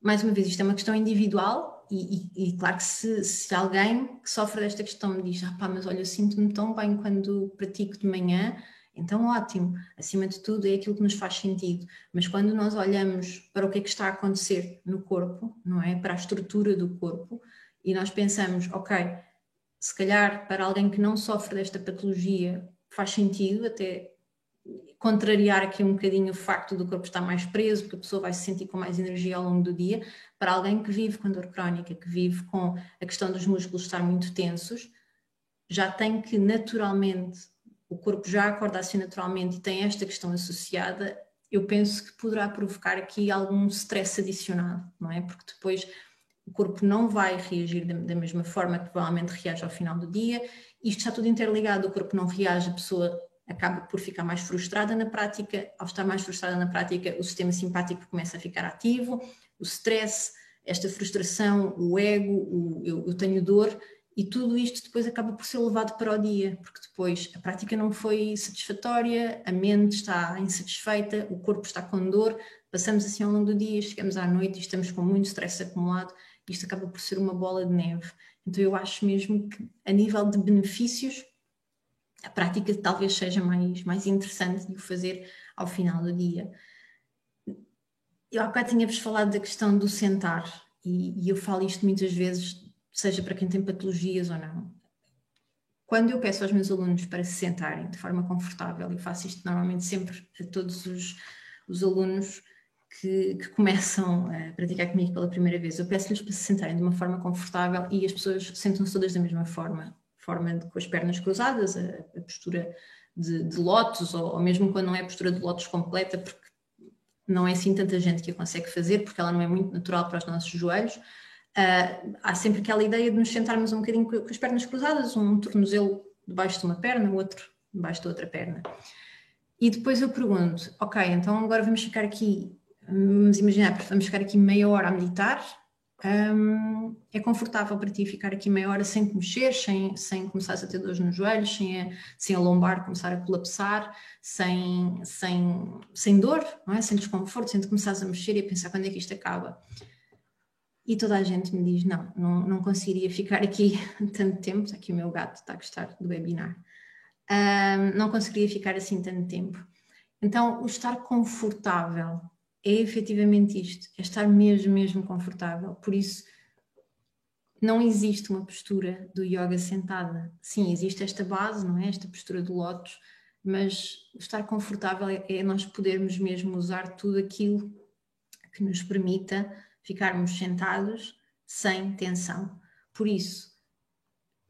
mais uma vez, isto é uma questão individual e, e, e claro que se, se, alguém que sofre desta questão me diz, ah pá, mas olha, eu sinto-me tão bem quando pratico de manhã, então ótimo, acima de tudo é aquilo que nos faz sentido. Mas quando nós olhamos para o que é que está a acontecer no corpo, não é? Para a estrutura do corpo, e nós pensamos, ok, se calhar para alguém que não sofre desta patologia faz sentido até contrariar aqui um bocadinho o facto do corpo estar mais preso, porque a pessoa vai se sentir com mais energia ao longo do dia, para alguém que vive com dor crónica, que vive com a questão dos músculos estar muito tensos, já tem que naturalmente, o corpo já acorda assim naturalmente e tem esta questão associada, eu penso que poderá provocar aqui algum stress adicionado, não é? Porque depois o corpo não vai reagir da, da, mesma forma que provavelmente reage ao final do dia. Isto está tudo interligado, o corpo não reage, a pessoa acaba por ficar mais frustrada na prática. Ao estar mais frustrada na prática, o sistema simpático começa a ficar ativo, o stress, esta frustração, o ego, o eu, eu tenho dor, e tudo isto depois acaba por ser levado para o dia, porque depois a prática não foi satisfatória, a mente está insatisfeita, o corpo está com dor, passamos assim ao longo do dia, chegamos à noite e estamos com muito stress acumulado isto acaba por ser uma bola de neve. Então eu acho mesmo que a nível de benefícios a prática talvez seja mais, mais interessante de o fazer ao final do dia. Eu há bocado tinha-vos falado da questão do sentar e, e eu falo isto muitas vezes, seja para quem tem patologias ou não. Quando eu peço aos meus alunos para se sentarem de forma confortável, e faço isto normalmente sempre a todos os, os alunos, que, que, começam a praticar comigo pela primeira vez, eu peço-lhes para se sentarem de uma forma confortável e as pessoas sentam-se todas da mesma forma, forma de, com as pernas cruzadas, a, a postura de, de lótus, ou, ou, mesmo quando não é a postura de lótus completa, porque não é assim tanta gente que a consegue fazer, porque ela não é muito natural para os nossos joelhos. Uh, há sempre aquela ideia de nos sentarmos um bocadinho com, as pernas cruzadas, um tornozelo debaixo de uma perna, o outro debaixo da outra perna. E depois eu pergunto, ok, então agora vamos ficar aqui vamos imaginar, vamos ficar aqui meia hora a meditar, um, é confortável para ti ficar aqui meia hora sem te mexer, sem, sem começar a ter dores nos joelhos, sem a, sem a lombar começar a colapsar, sem, sem, sem dor, não é? sem desconforto, sem te começares a mexer e a pensar quando é que isto acaba. E toda a gente me diz: não, não, não conseguiria ficar aqui tanto tempo. Está aqui o meu gato, está a gostar do webinar. Um, não conseguiria ficar assim tanto tempo. Então, o estar confortável é efetivamente isto, é estar mesmo, mesmo confortável. Por isso, não existe uma postura do yoga sentada. Sim, existe esta base, não é? Esta postura do lótus, mas estar confortável é, é nós podermos mesmo usar tudo aquilo que nos permita ficarmos sentados sem tensão. Por isso,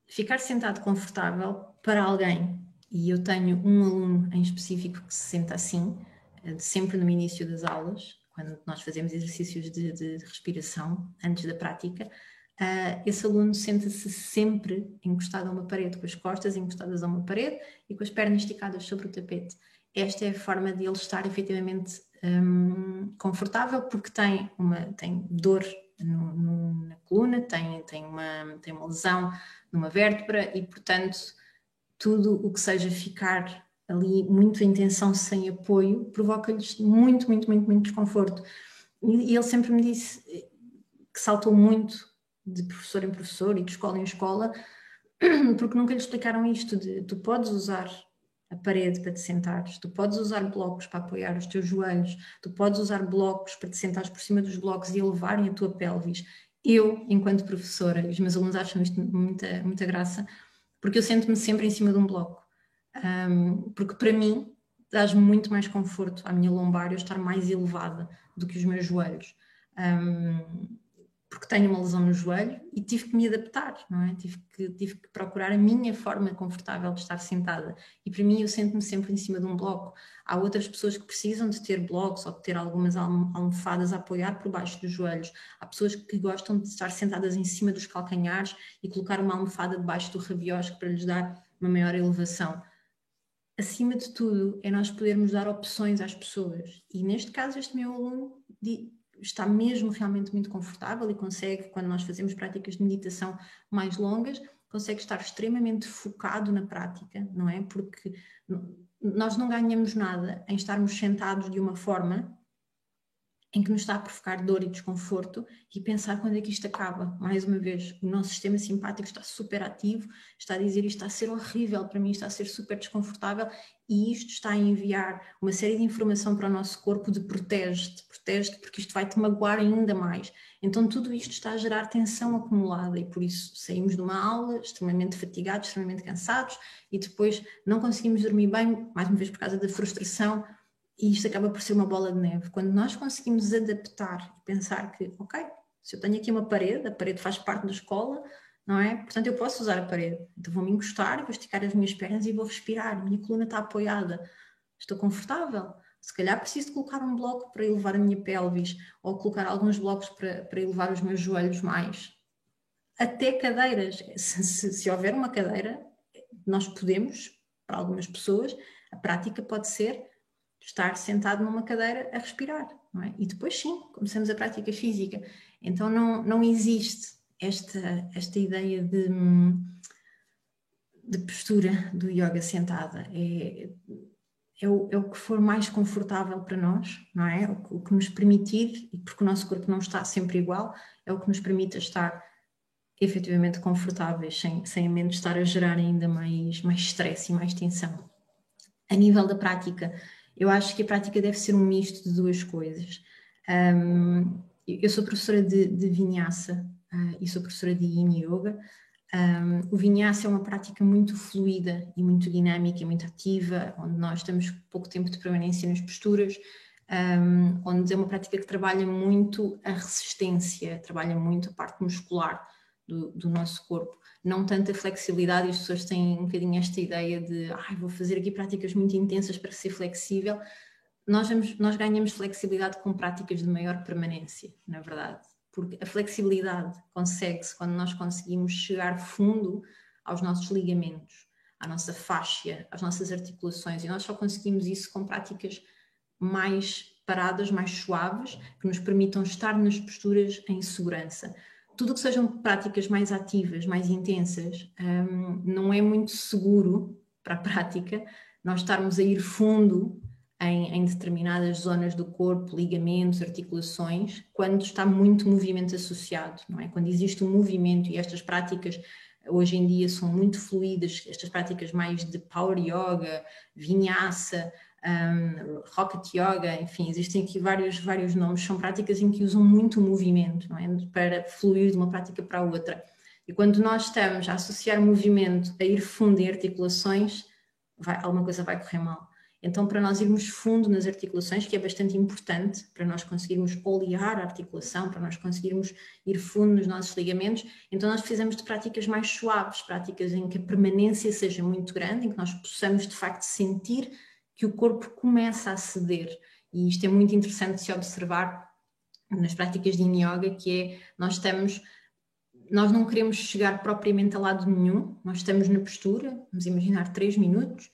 ficar sentado confortável para alguém, e eu tenho um aluno em específico que se senta assim, sempre no início das aulas, quando nós fazemos exercícios de, de, respiração antes da prática, uh, esse aluno senta-se sempre encostado a uma parede, com as costas encostadas a uma parede e com as pernas esticadas sobre o tapete. Esta é a forma de ele estar efetivamente um, confortável, porque tem, uma, tem dor no, no, na coluna, tem, tem, uma, tem uma lesão numa vértebra e, portanto, tudo o que seja ficar ali muita intenção sem apoio, provoca-lhes muito, muito, muito, muito desconforto. E, ele sempre me disse que saltou muito de professor em professor e de escola em escola, porque nunca lhe explicaram isto de tu podes usar a parede para te sentares, tu podes usar blocos para apoiar os teus joelhos, tu podes usar blocos para te sentares por cima dos blocos e elevarem a tua pelvis. Eu, enquanto professora, e os meus alunos acham isto muita, muita graça, porque eu sento-me sempre em cima de um bloco. Um, porque para mim dá-me muito mais conforto à minha lombar eu estar mais elevada do que os meus joelhos. Um, porque tenho uma lesão no joelho e tive que me adaptar, não é? Tive que, tive que procurar a minha forma confortável de estar sentada. E para mim, eu sento-me sempre em cima de um bloco. Há outras pessoas que precisam de ter blocos ou de ter algumas almofadas a apoiar por baixo dos joelhos. Há pessoas que gostam de estar sentadas em cima dos calcanhares e colocar uma almofada debaixo do rabiosco para lhes dar uma maior elevação. Acima de tudo, é nós podermos dar opções às pessoas. E neste caso, este meu aluno está mesmo realmente muito confortável e consegue, quando nós fazemos práticas de meditação mais longas, consegue estar extremamente focado na prática, não é? Porque nós não ganhamos nada em estarmos sentados de uma forma em que nos está a provocar dor e desconforto e pensar quando é que isto acaba. Mais uma vez, o nosso sistema simpático está super ativo, está a dizer isto está a ser horrível para mim, está a ser super desconfortável e isto está a enviar uma série de informação para o nosso corpo de protege-te, protege-te porque isto vai te magoar ainda mais. Então tudo isto está a gerar tensão acumulada e por isso saímos de uma aula extremamente fatigados, extremamente cansados e depois não conseguimos dormir bem, mais uma vez por causa da frustração, e isto acaba por ser uma bola de neve. Quando nós conseguimos adaptar e pensar que, ok, se eu tenho aqui uma parede, a parede faz parte da escola, não é? Portanto, eu posso usar a parede. Então, vou me encostar, vou esticar as minhas pernas e vou respirar. Minha coluna está apoiada, estou confortável. Se calhar preciso de colocar um bloco para elevar a minha pelvis ou colocar alguns blocos para, para elevar os meus joelhos mais. Até cadeiras. Se, se, se houver uma cadeira, nós podemos, para algumas pessoas, a prática pode ser estar sentado numa cadeira a respirar, é? E depois sim, começamos a prática física. Então não, não existe esta, esta ideia de, de postura do yoga sentada. É, é o, é o que for mais confortável para nós, não é? O que, o que nos permitir, e porque o nosso corpo não está sempre igual, é o que nos permite estar efetivamente confortáveis, sem, sem a mente estar a gerar ainda mais, mais stress e mais tensão. A nível da prática, eu acho que a prática deve ser um misto de duas coisas. Um, eu sou professora de, de Vinyasa uh, e sou professora de Yin Yoga. Um, o Vinyasa é uma prática muito fluida e muito dinâmica e muito ativa, onde nós temos pouco tempo de permanência nas posturas, um, onde é uma prática que trabalha muito a resistência, trabalha muito a parte muscular do, do nosso corpo não tanta flexibilidade e as pessoas têm um bocadinho esta ideia de ah, vou fazer aqui práticas muito intensas para ser flexível. Nós, vamos, nós ganhamos flexibilidade com práticas de maior permanência, na verdade, porque a flexibilidade consegue-se quando nós conseguimos chegar fundo aos nossos ligamentos, à nossa fáscia, às nossas articulações, e nós só conseguimos isso com práticas mais paradas, mais suaves, que nos permitam estar nas posturas em segurança tudo que sejam práticas mais ativas, mais intensas, um, não é muito seguro para a prática nós estarmos a ir fundo em, em, determinadas zonas do corpo, ligamentos, articulações, quando está muito movimento associado, não é? Quando existe um movimento e estas práticas hoje em dia são muito fluídas, estas práticas mais de power yoga, vinyasa, um, rocket yoga, enfim, existem aqui vários, vários nomes, são práticas em que usam muito movimento é? para fluir de uma prática para a outra. E quando nós estamos a associar movimento a ir fundo em articulações, vai, alguma coisa vai correr mal. Então, para nós irmos fundo nas articulações, que é bastante importante para nós conseguirmos olear a articulação, para nós conseguirmos ir fundo nos nossos ligamentos, então nós precisamos de práticas mais suaves, práticas em que a permanência seja muito grande, em que nós possamos de facto sentir que o corpo começa a ceder. E isto é muito interessante de se observar nas práticas de Yoga, que é nós estamos nós não queremos chegar propriamente a lado nenhum, nós estamos na postura, vamos imaginar três minutos,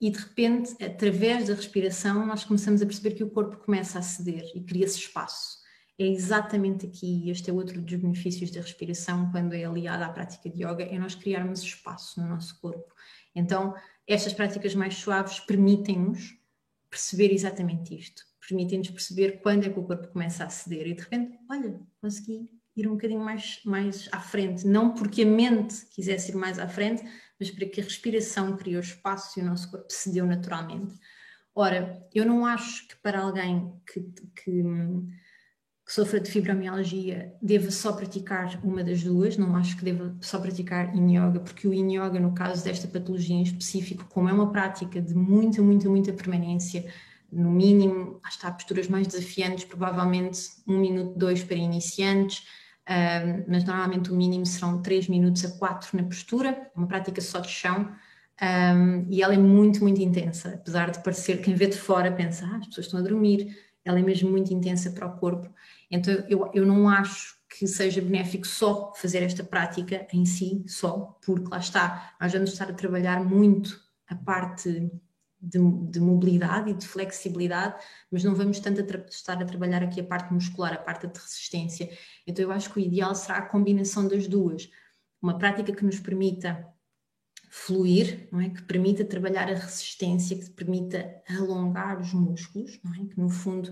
e de repente, através da respiração, nós começamos a perceber que o corpo começa a ceder e cria-se espaço. É exatamente aqui, este é outro dos benefícios da respiração quando é aliada à prática de yoga, é nós criarmos espaço no nosso corpo. Então, estas práticas mais suaves permitem-nos perceber exatamente isto. Permitem-nos perceber quando é que o corpo começa a ceder e de repente, olha, consegui ir um bocadinho mais, mais à frente. Não porque a mente quisesse ir mais à frente, mas para que a respiração criou espaço e o nosso corpo cedeu naturalmente. Ora, eu não acho que para alguém que, que que sofra de fibromialgia deva só praticar uma das duas, não acho que deva só praticar Yin Yoga, porque o Yin Yoga, no caso desta patologia em específico, como é uma prática de muita, muita, muita permanência, no mínimo, está posturas mais desafiantes, provavelmente um minuto, dois para iniciantes, mas normalmente o mínimo serão três minutos a quatro na postura, uma prática só de chão, um, e ela é muito, muito intensa, apesar de parecer, quem vê de fora pensa, ah, as pessoas estão a dormir, ela é mesmo muito intensa para o corpo então eu, eu não acho que seja benéfico só fazer esta prática em si, só, porque lá está, nós vamos estar a trabalhar muito a parte de, de mobilidade e de flexibilidade, mas não vamos tanto a estar a trabalhar aqui a parte muscular, a parte de resistência. Então eu acho que o ideal será a combinação das duas. Uma prática que nos permita fluir, não é? que permita trabalhar a resistência, que permita alongar os músculos, não é? que no fundo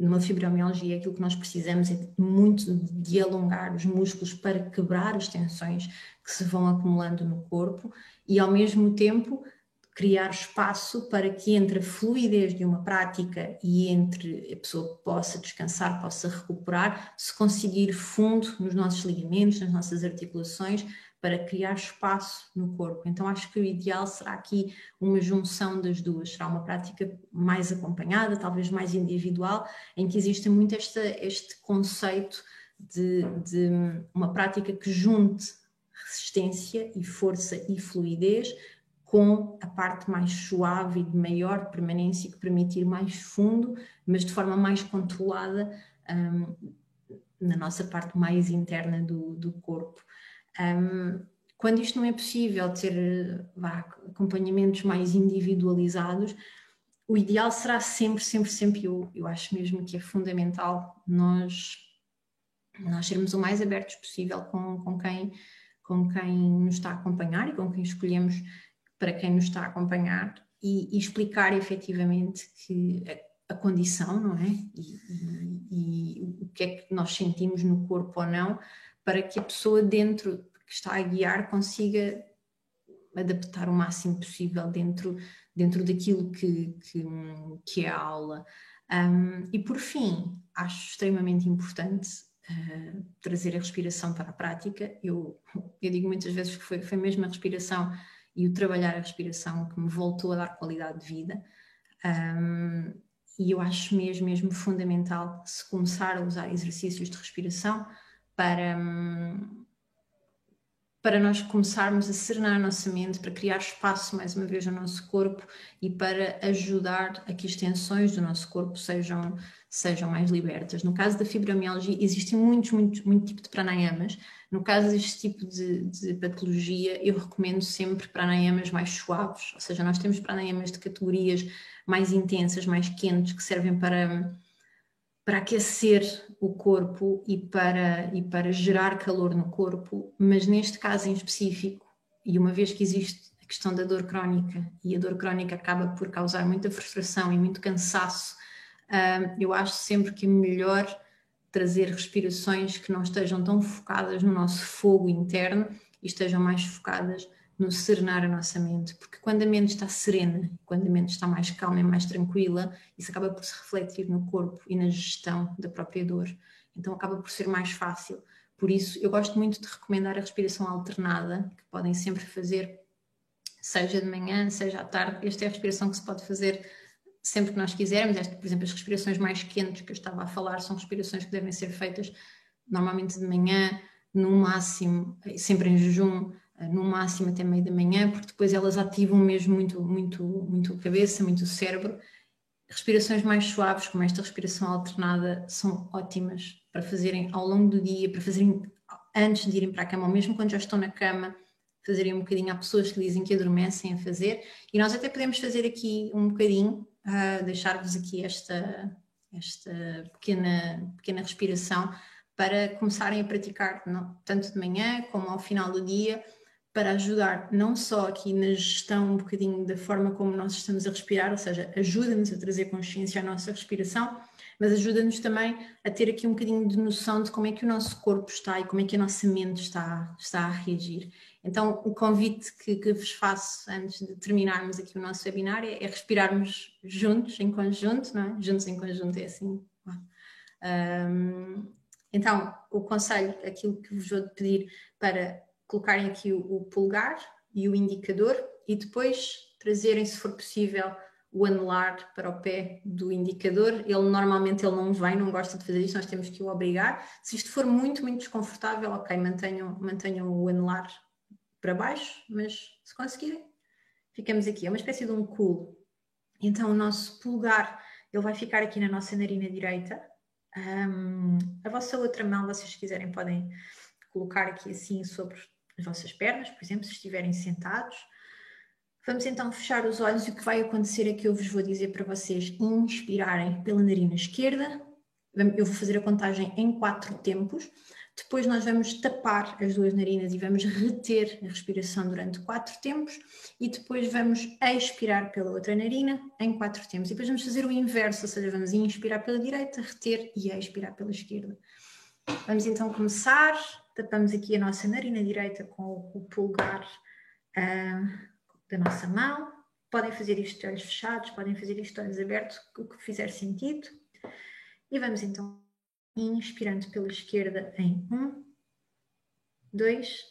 numa fibromialgia, aquilo que nós precisamos é muito de alongar os músculos para quebrar as tensões que se vão acumulando no corpo e, ao mesmo tempo, criar espaço para que entre a fluidez de uma prática e entre a pessoa possa descansar, possa recuperar, se conseguir fundo nos nossos ligamentos, nas nossas articulações, para criar espaço no corpo. Então acho que o ideal será aqui uma junção das duas, será uma prática mais acompanhada, talvez mais individual, em que existe muito esta, este conceito de, de uma prática que junte resistência e força e fluidez com a parte mais suave e de maior permanência que permite ir mais fundo, mas de forma mais controlada um, na nossa parte mais interna do, do corpo. Um, quando isto não é possível ter vá, acompanhamentos mais individualizados, o ideal será sempre, sempre, sempre, eu, eu acho mesmo que é fundamental nós, nós sermos o mais abertos possível com, com, quem, com quem nos está a acompanhar e com quem escolhemos para quem nos está a acompanhar e, e explicar efetivamente que a, a condição, não é? E, e, e, o que é que nós sentimos no corpo ou não, para que a pessoa dentro que está a guiar consiga adaptar o máximo possível dentro, dentro daquilo que, que, que é a aula. Um, e por fim, acho extremamente importante uh, trazer a respiração para a prática. Eu, eu digo muitas vezes que foi, foi mesmo a respiração e o trabalhar a respiração que me voltou a dar qualidade de vida. Um, e eu acho mesmo, mesmo fundamental se começar a usar exercícios de respiração para, para nós começarmos a serenar a nossa mente, para criar espaço mais uma vez no nosso corpo e para ajudar a que as tensões do nosso corpo sejam, sejam mais libertas. No caso da fibromialgia, existem muitos, muitos, muito tipo de pranayamas. No caso deste tipo de, de patologia, eu recomendo sempre pranayamas mais suaves, ou seja, nós temos pranayamas de categorias mais intensas, mais quentes, que servem para para aquecer o corpo e para, e para gerar calor no corpo, mas neste caso em específico, e uma vez que existe a questão da dor crónica, e a dor crónica acaba por causar muita frustração e muito cansaço, uh, eu acho sempre que é melhor trazer respirações que não estejam tão focadas no nosso fogo interno e estejam mais focadas no serenar a nossa mente, porque quando a mente está serena, quando a mente está mais calma e mais tranquila, isso acaba por se refletir no corpo e na gestão da própria dor. Então acaba por ser mais fácil. Por isso, eu gosto muito de recomendar a respiração alternada, que podem sempre fazer, seja de manhã, seja à tarde. Esta é a respiração que se pode fazer sempre que nós quisermos. Esta, por exemplo, as respirações mais quentes que eu estava a falar são respirações que devem ser feitas normalmente de manhã, no máximo, sempre em jejum, no máximo até meio da manhã, porque depois elas ativam mesmo muito, muito, muito a cabeça, muito o cérebro. Respirações mais suaves, como esta respiração alternada, são ótimas para fazerem ao longo do dia, para fazerem antes de irem para a cama, ou mesmo quando já estão na cama, fazerem um bocadinho. Há pessoas que dizem que adormecem a fazer, e nós até podemos fazer aqui um bocadinho, uh, deixar-vos aqui esta, esta pequena, pequena respiração para começarem a praticar, não, tanto de manhã como ao final do dia para ajudar não só aqui na gestão um bocadinho da forma como nós estamos a respirar, ou seja, ajuda-nos a trazer consciência à nossa respiração, mas ajuda-nos também a ter aqui um bocadinho de noção de como é que o nosso corpo está e como é que a nossa mente está, está a reagir. Então, o convite que, que vos faço antes de terminarmos aqui o nosso webinar é, é respirarmos juntos, em conjunto, não é? Juntos em conjunto é assim. Um, então, o conselho, aquilo que vos vou pedir para colocarem aqui o, o polegar e o indicador e depois trazerem, se for possível, o anelar para o pé do indicador. Ele normalmente ele não vem, não gosta de fazer isto, nós temos que o obrigar. Se isto for muito, muito desconfortável, ok, mantenham, mantenham o anelar para baixo, mas se conseguirem, ficamos aqui. É uma espécie de um cool. Então o nosso polegar ele vai ficar aqui na nossa narina direita. Um, a vossa outra mão, vocês quiserem, podem colocar aqui assim sobre as vossas pernas, por exemplo, se estiverem sentados. Vamos então fechar os olhos e o que vai acontecer é que eu vos vou dizer para vocês inspirarem pela narina esquerda. Eu vou fazer a contagem em quatro tempos. Depois nós vamos tapar as duas narinas e vamos reter a respiração durante quatro tempos e depois vamos expirar pela outra narina em quatro tempos. E depois vamos fazer o inverso, ou seja, vamos inspirar pela direita, reter e expirar pela esquerda. Vamos então começar. Tapamos aqui a nossa narina direita com o pulgar uh, da nossa mão. Podem fazer isto de olhos fechados, podem fazer isto de olhos abertos, o que fizer sentido. E vamos então inspirando pela esquerda em um, dois,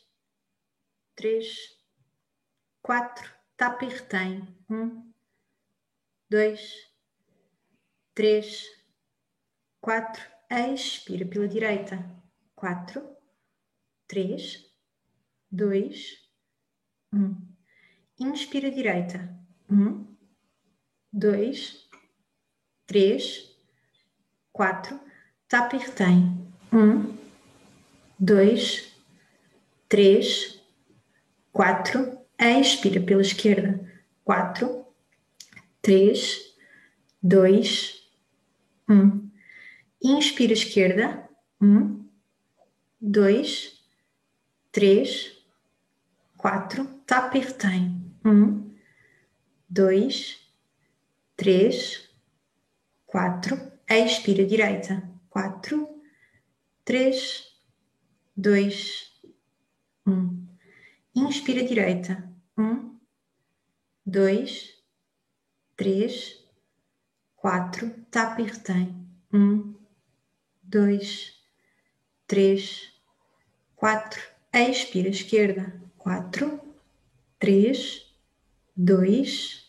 três, quatro, tapa e retém. Um, dois, três, quatro, expira pela direita. Quatro, três, dois, um. Inspira direita. Um, dois, três, quatro Tapa e retém. Um, dois, três, quatro. Expira pela esquerda. Quatro, três, dois, um. Inspira esquerda. Um, dois, três, quatro. Tapa e retém. Um, dois, três, quatro. Expira direita quatro, três, dois, um. Inspira direita. Um, dois, três, quatro. Tapa e retém. Um, dois, três, quatro. Expira esquerda. Quatro, três, dois,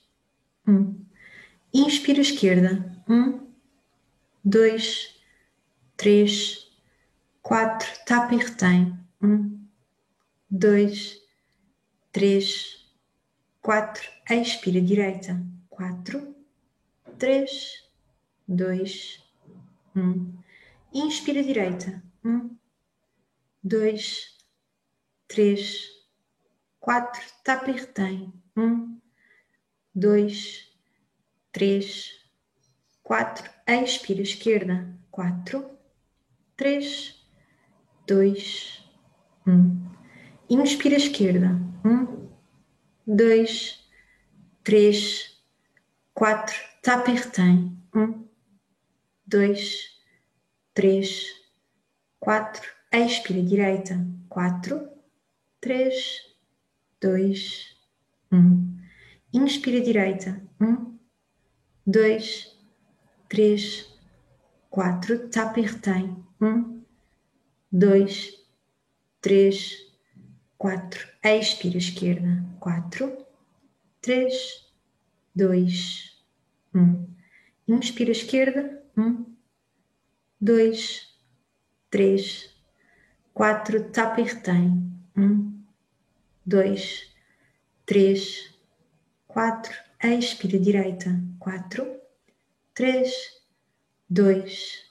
um. Inspira esquerda. Um, dois, três, quatro, tapa e retém. Um, dois, três, quatro, expira direita. Quatro, três, dois, um. Inspira direita. Um, dois, três, quatro, tapa e retém. Um, dois, três, quatro, expira esquerda. Quatro, 3, 2, 1. Inspira esquerda. 1, 2, 3, 4. Tapa e retém. 1, 2, 3, 4. Expira direita. 4, 3, 2, 1. Inspira direita. 1, 2, 3, 4. Tapa e retém. Um, dois, três, quatro. Expira esquerda. Quatro, três, dois, um. Inspira esquerda. Um, dois, três, quatro. Tapa e retém. Um, dois, três, quatro. Expira direita. Quatro, três, dois,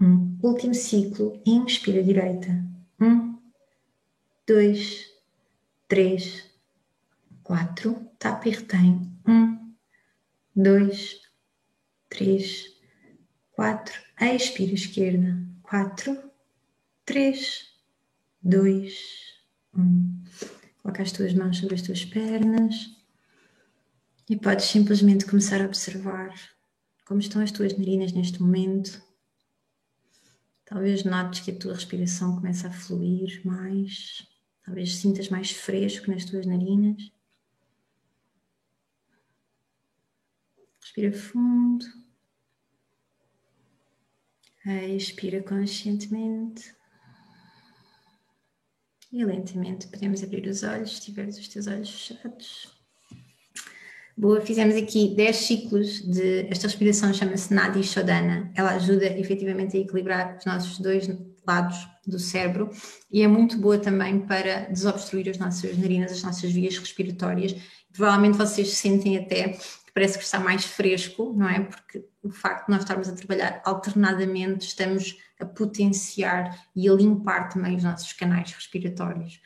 um. Último ciclo. Inspira direita. Um, dois, três, quatro. Tapa e retém. Um, dois, três, quatro. Expira esquerda. Quatro, três, dois, um. Coloca as tuas mãos sobre as tuas pernas e podes simplesmente começar a observar como estão as tuas narinas neste momento. Talvez notes que a tua respiração começa a fluir mais, talvez sintas mais fresco nas tuas narinas. Respira fundo. Expira conscientemente. E lentamente podemos abrir os olhos, se tiveres os teus olhos fechados. Boa, fizemos aqui 10 ciclos de. Esta respiração chama-se Nadi Shodana. Ela ajuda efetivamente a equilibrar os nossos dois lados do cérebro e é muito boa também para desobstruir as nossas narinas, as nossas vias respiratórias. Provavelmente vocês sentem até parece que está mais fresco, não é? Porque o facto de nós estarmos a trabalhar alternadamente, estamos a potenciar e a limpar também os nossos canais respiratórios.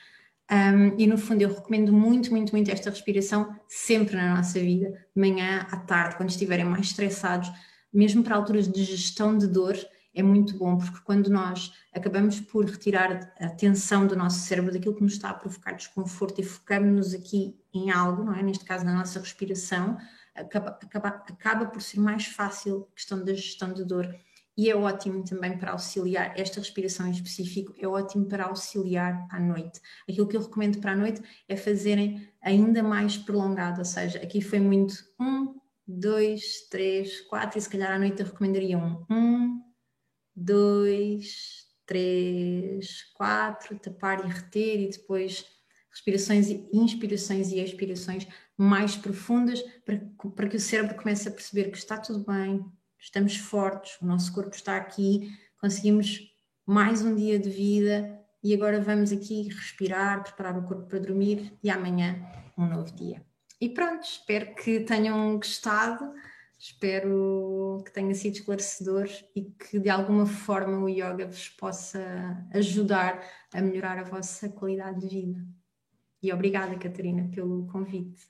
Um, e no fundo eu recomendo muito, muito, muito esta respiração sempre na nossa vida, de manhã à tarde, quando estiverem mais estressados, mesmo para alturas de gestão de dor, é muito bom, porque quando nós acabamos por retirar a atenção do nosso cérebro daquilo que nos está a provocar desconforto e focamos-nos aqui em algo, não é? Neste caso na nossa respiração, acaba, acaba, acaba por ser mais fácil a questão da gestão de dor e é ótimo também para auxiliar, esta respiração em específico, é ótimo para auxiliar à noite. Aquilo que eu recomendo para a noite é fazerem ainda mais prolongado, ou seja, aqui foi muito um, dois, três, quatro, e se calhar à noite eu recomendaria um, um, dois, três, quatro, tapar e reter, e depois respirações, inspirações e expirações mais profundas para, para que o cérebro comece a perceber que está tudo bem, estamos fortes, o nosso corpo está aqui, conseguimos mais um dia de vida e agora vamos aqui respirar, preparar o corpo para dormir e amanhã um novo dia. E pronto, espero que tenham gostado, espero que tenha sido esclarecedor e que de alguma forma o yoga vos possa ajudar a melhorar a vossa qualidade de vida. E obrigada, Catarina, pelo convite.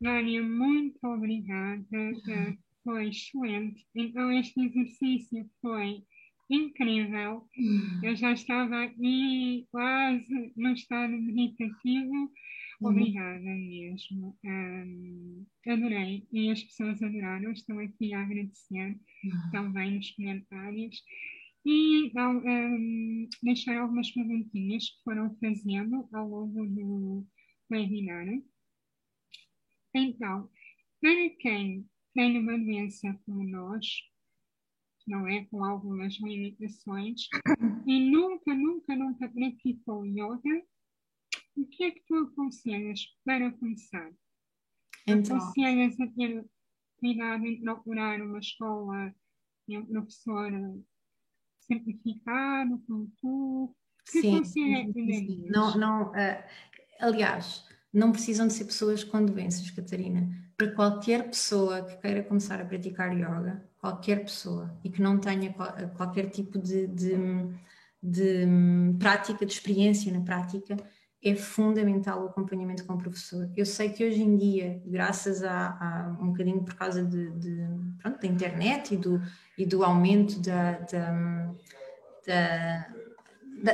Vânia, muito obrigada. Foi excelente. Então, este exercício foi incrível. Eu já estava aqui quase no estado meditativo. Uhum. Obrigada mesmo. Um, adorei. E as pessoas adoraram. Estou aqui a agradecer uhum. também nos comentários. E então, um, deixar algumas perguntinhas que foram fazendo ao longo do webinar. Então, para quem tem uma doença como nós, não é? Com algumas limitações, e nunca, nunca, nunca praticou yoga, o que é que tu aconselhas para começar? Então, aconselhas a ter cuidado em procurar uma escola e um professor como tu? Que sim, sim, sim. Não, não, uh, aliás, não precisam de ser pessoas com doenças, Catarina. Para qualquer pessoa que queira começar a praticar yoga, qualquer pessoa, e que não tenha qualquer tipo de, de, de prática, de experiência na prática, é fundamental o acompanhamento com o professor. Eu sei que hoje em dia, graças a, a um bocadinho por causa de, de, pronto, da internet e do, e do aumento da. da, da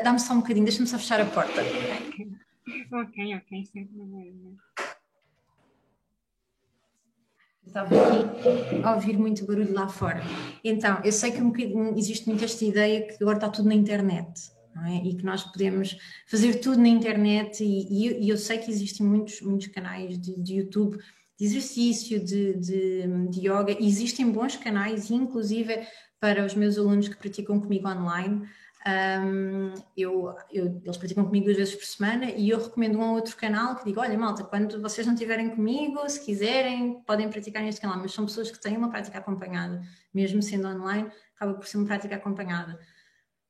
Dá-me só um bocadinho, deixa-me só fechar a porta. Ok, ok, sem problema. Estava aqui a ouvir muito barulho lá fora. Então, eu sei que um existe muito esta ideia que agora está tudo na internet. É? E que nós podemos fazer tudo na internet, e, e, eu sei que existem muitos, muitos canais de, de YouTube de exercício, de, de, de yoga, existem bons canais, inclusive para os meus alunos que praticam comigo online. Um, eu, eu, eles praticam comigo duas vezes por semana e eu recomendo um outro canal que digo: olha, malta, quando vocês não estiverem comigo, se quiserem, podem praticar neste canal, mas são pessoas que têm uma prática acompanhada, mesmo sendo online, acaba por ser uma prática acompanhada.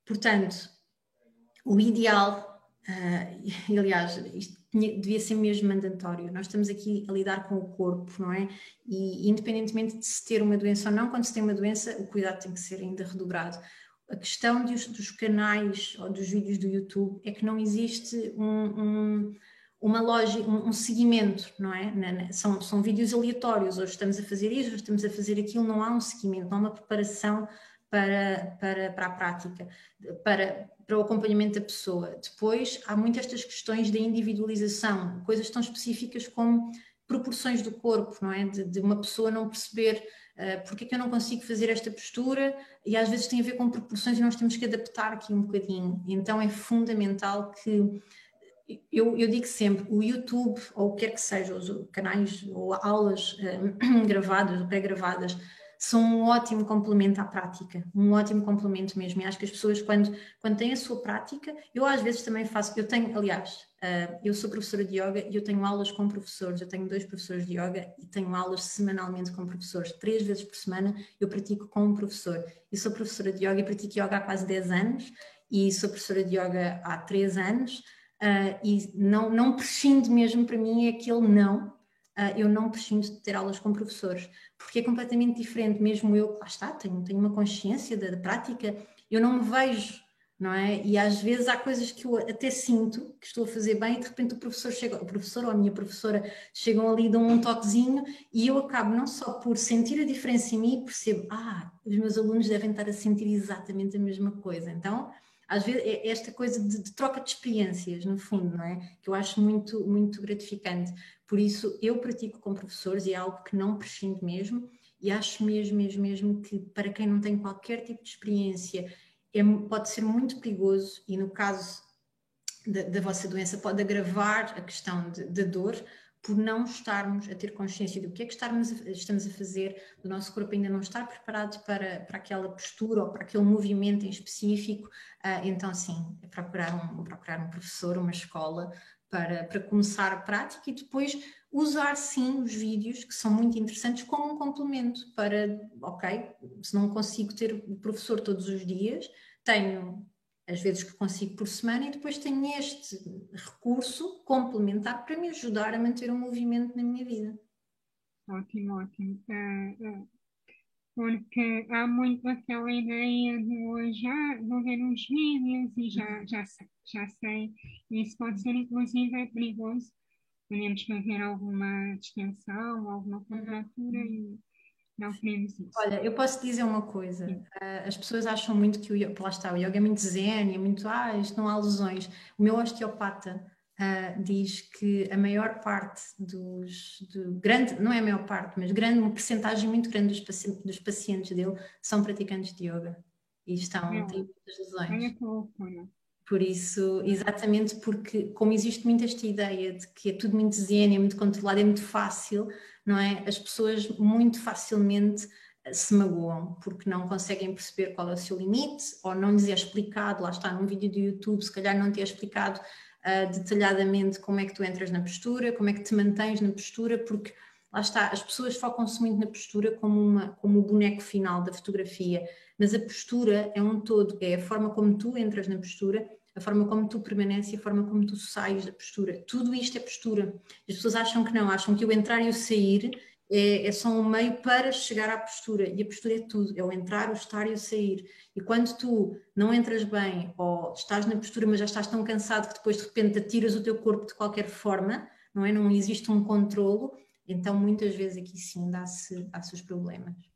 Portanto, o ideal, uh, e aliás, isto devia ser mesmo mandatório. Nós estamos aqui a lidar com o corpo, não é? E independentemente de se ter uma doença ou não, quando se tem uma doença, o cuidado tem que ser ainda redobrado a questão dos, dos, canais ou dos vídeos do YouTube é que não existe um, um, uma loja, um, um, seguimento, não é? São, são vídeos aleatórios, hoje estamos a fazer isto, hoje estamos a fazer aquilo, não há um seguimento, não há uma preparação para, para, para a prática, para, para o acompanhamento da pessoa. Depois, há muitas estas questões de individualização, coisas tão específicas como proporções do corpo, não é? De, de uma pessoa não perceber uh, porque é que eu não consigo fazer esta postura e às vezes tem a ver com proporções e nós temos que adaptar aqui um bocadinho. Então é fundamental que eu, eu, digo sempre, o YouTube, ou o que quer que seja, os canais ou aulas uh, gravadas ou pré-gravadas, são um ótimo complemento à prática, um ótimo complemento mesmo. E acho que as pessoas, quando, quando têm a sua prática, eu às vezes também faço, eu tenho, aliás, uh, eu sou professora de yoga e eu tenho aulas com professores, eu tenho dois professores de yoga e tenho aulas semanalmente com professores, três vezes por semana eu pratico com um professor. Eu sou professora de yoga e pratico yoga há quase 10 anos e sou professora de yoga há 3 anos uh, e não, não prescindo mesmo para mim é aquele não, eu não prescindo de ter aulas com professores, porque é completamente diferente, mesmo eu, lá está, tenho, tenho uma consciência da, da, prática, eu não me vejo, não é? E às vezes há coisas que eu até sinto que estou a fazer bem e de repente o professor chega, o professor ou a minha professora chegam ali, dão um toquezinho e eu acabo não só por sentir a diferença em mim, percebo, ah, os meus alunos devem estar a sentir exatamente a mesma coisa, então às vezes é esta coisa de, de, troca de experiências, no fundo, não é? Que eu acho muito, muito gratificante. Por isso, eu pratico com professores e é algo que não prescindo mesmo, e acho mesmo, mesmo, mesmo que para quem não tem qualquer tipo de experiência, é, pode ser muito perigoso, e no caso da, da vossa doença, pode agravar a questão de dor, por não estarmos a ter consciência do que é que estamos a, estamos a fazer, do nosso corpo ainda não estar preparado para, para aquela postura ou para aquele movimento em específico, uh, então sim, é procurar um, procurar um professor, uma escola, para, para começar a prática e depois usar sim os vídeos, que são muito interessantes, como um complemento para, ok, se não consigo ter o professor todos os dias, tenho às vezes que consigo por semana, e depois tenho este recurso complementar para me ajudar a manter um movimento na minha vida. Ótimo, ótimo. Uh, uh, porque há muito aquela ideia de hoje, ah, vou ver uns vídeos e já, já, sei, já sei. Isso pode ser, inclusive, é perigoso. Podemos fazer alguma distensão, alguma contratura e não isso. Olha, eu posso dizer uma coisa. Uh, as pessoas acham muito que o yoga, lá está, o yoga é muito zen, é muito, ah, isto não há lesões. O meu osteopata uh, diz que a maior parte dos, do grande, não é a maior parte, mas grande, uma percentagem muito grande dos, paci dos pacientes dele são praticantes de yoga e estão, é. têm muitas lesões. Por isso, exatamente porque, como existe muito esta ideia de que é tudo muito zen, é muito controlado, é muito fácil, não é? As pessoas muito facilmente eh, se magoam porque não conseguem perceber qual é o seu limite ou não lhes é explicado, lá está num vídeo do YouTube, se calhar não te é explicado uh, detalhadamente como é que tu entras na postura, como é que te mantens na postura, porque lá está, as pessoas focam-se muito na postura como, uma, como o boneco final da fotografia, mas a postura é um todo, é a forma como tu entras na postura, a forma como tu permaneces e a forma como tu sais da postura. Tudo isto é postura. As pessoas acham que não, acham que o entrar e o sair é, é, só um meio para chegar à postura e a postura é tudo, é o entrar, o estar e o sair. E quando tu não entras bem ou estás na postura, mas já estás tão cansado que depois de repente atiras o teu corpo de qualquer forma, não é? Não existe um controlo, então muitas vezes aqui sim dá-se dá os problemas.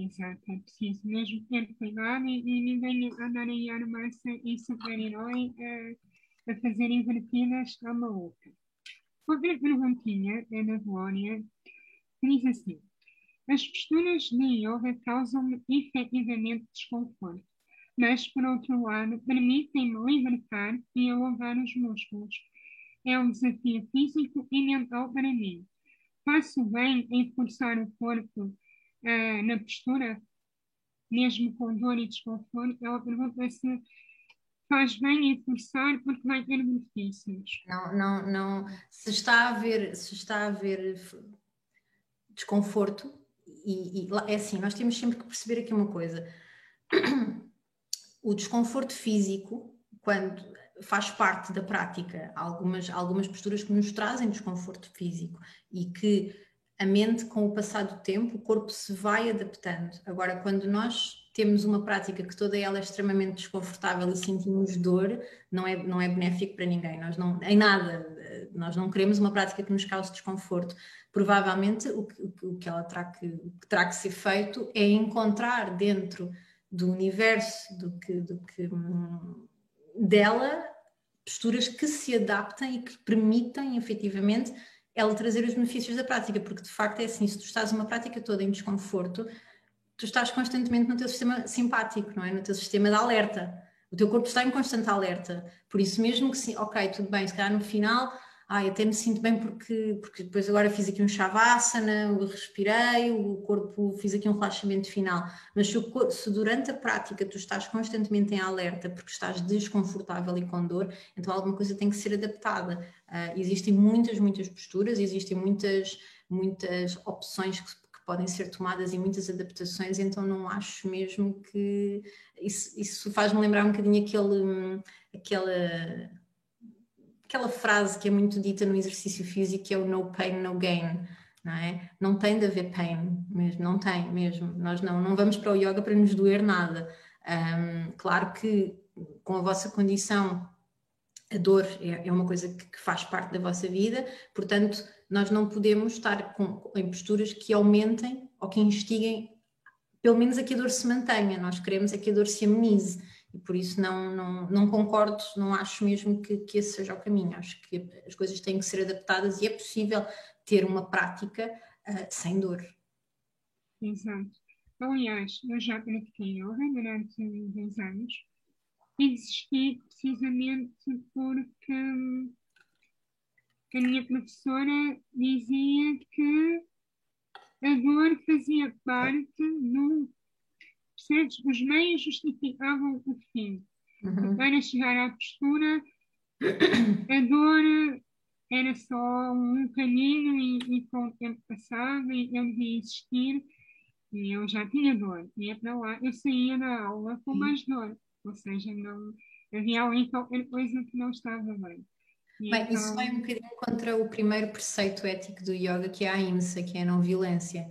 Exato, é preciso mesmo ter cuidado e, e ninguém em armar-se em super-herói a, a fazer invertidas à maluca. Outra perguntinha é da Glória, diz assim: As posturas de yoga causam-me efetivamente desconforto, mas, por outro lado, permitem-me libertar e alongar os músculos. É um desafio físico e mental para mim. Faço bem em forçar o corpo uh, na postura, mesmo com dor e desconforto? Ela pergunta se faz bem em forçar porque vai ter benefícios. Não, não, não. Se está a haver, se está a haver desconforto, e, e é assim, nós temos sempre que perceber aqui uma coisa. O desconforto físico, quando faz parte da prática, algumas, algumas posturas que nos trazem desconforto físico e que a mente, com o passar do tempo, o corpo se vai adaptando. Agora, quando nós temos uma prática que toda ela é extremamente desconfortável e sentimos dor, não é, não é benéfico para ninguém. Nós não, em nada, nós não queremos uma prática que nos cause desconforto. Provavelmente o que, o que ela terá que, que terá que ser feito é encontrar dentro do universo, do que, do que hum, dela, posturas que se adaptem e que permitem efetivamente ela trazer os benefícios da prática, porque de facto é assim, se tu estás uma prática toda em desconforto, tu estás constantemente no teu sistema simpático, não é? No teu sistema de alerta. O teu corpo está em constante alerta. Por isso mesmo que sim, ok, tudo bem, se calhar no final ai, até me sinto bem porque, porque depois agora fiz aqui um shavasana, respirei, o corpo, fiz aqui um relaxamento final. Mas se, se, durante a prática tu estás constantemente em alerta porque estás desconfortável e com dor, então alguma coisa tem que ser adaptada. Uh, existem muitas, muitas posturas, existem muitas, muitas opções que, podem ser tomadas e muitas adaptações, então não acho mesmo que isso, isso faz-me lembrar um bocadinho aquele, aquela aquela frase que é muito dita no exercício físico que é o no pain, no gain. Não, é? não tem de haver pain, mesmo, não tem mesmo. Nós não, não vamos para o yoga para nos doer nada. Um, claro que com a vossa condição, a dor é, é uma coisa que, que, faz parte da vossa vida, portanto, nós não podemos estar com, em posturas que aumentem ou que instiguem, pelo menos a que a dor se mantenha. Nós queremos é que a dor se amenize e por isso não, não, não concordo, não acho mesmo que, que esse seja o caminho. Acho que as coisas têm que ser adaptadas e é possível ter uma prática uh, sem dor. Exato. Aliás, eu já pratiquei yoga durante dois anos e desisti precisamente porque hum, a minha professora dizia que a dor fazia parte do Percebes? Os meios justificavam o fim. Uhum. Para chegar à postura, a dor era só um caminho e, e com o tempo passado e eu devia existir e eu já tinha dor. Ia para lá, eu saía da aula com mais dor. Ou seja, não, havia ali qualquer coisa que não estava bem. E bem, então... isso vai um bocadinho contra o primeiro preceito ético do yoga, que é a ahimsa, que é a não violência.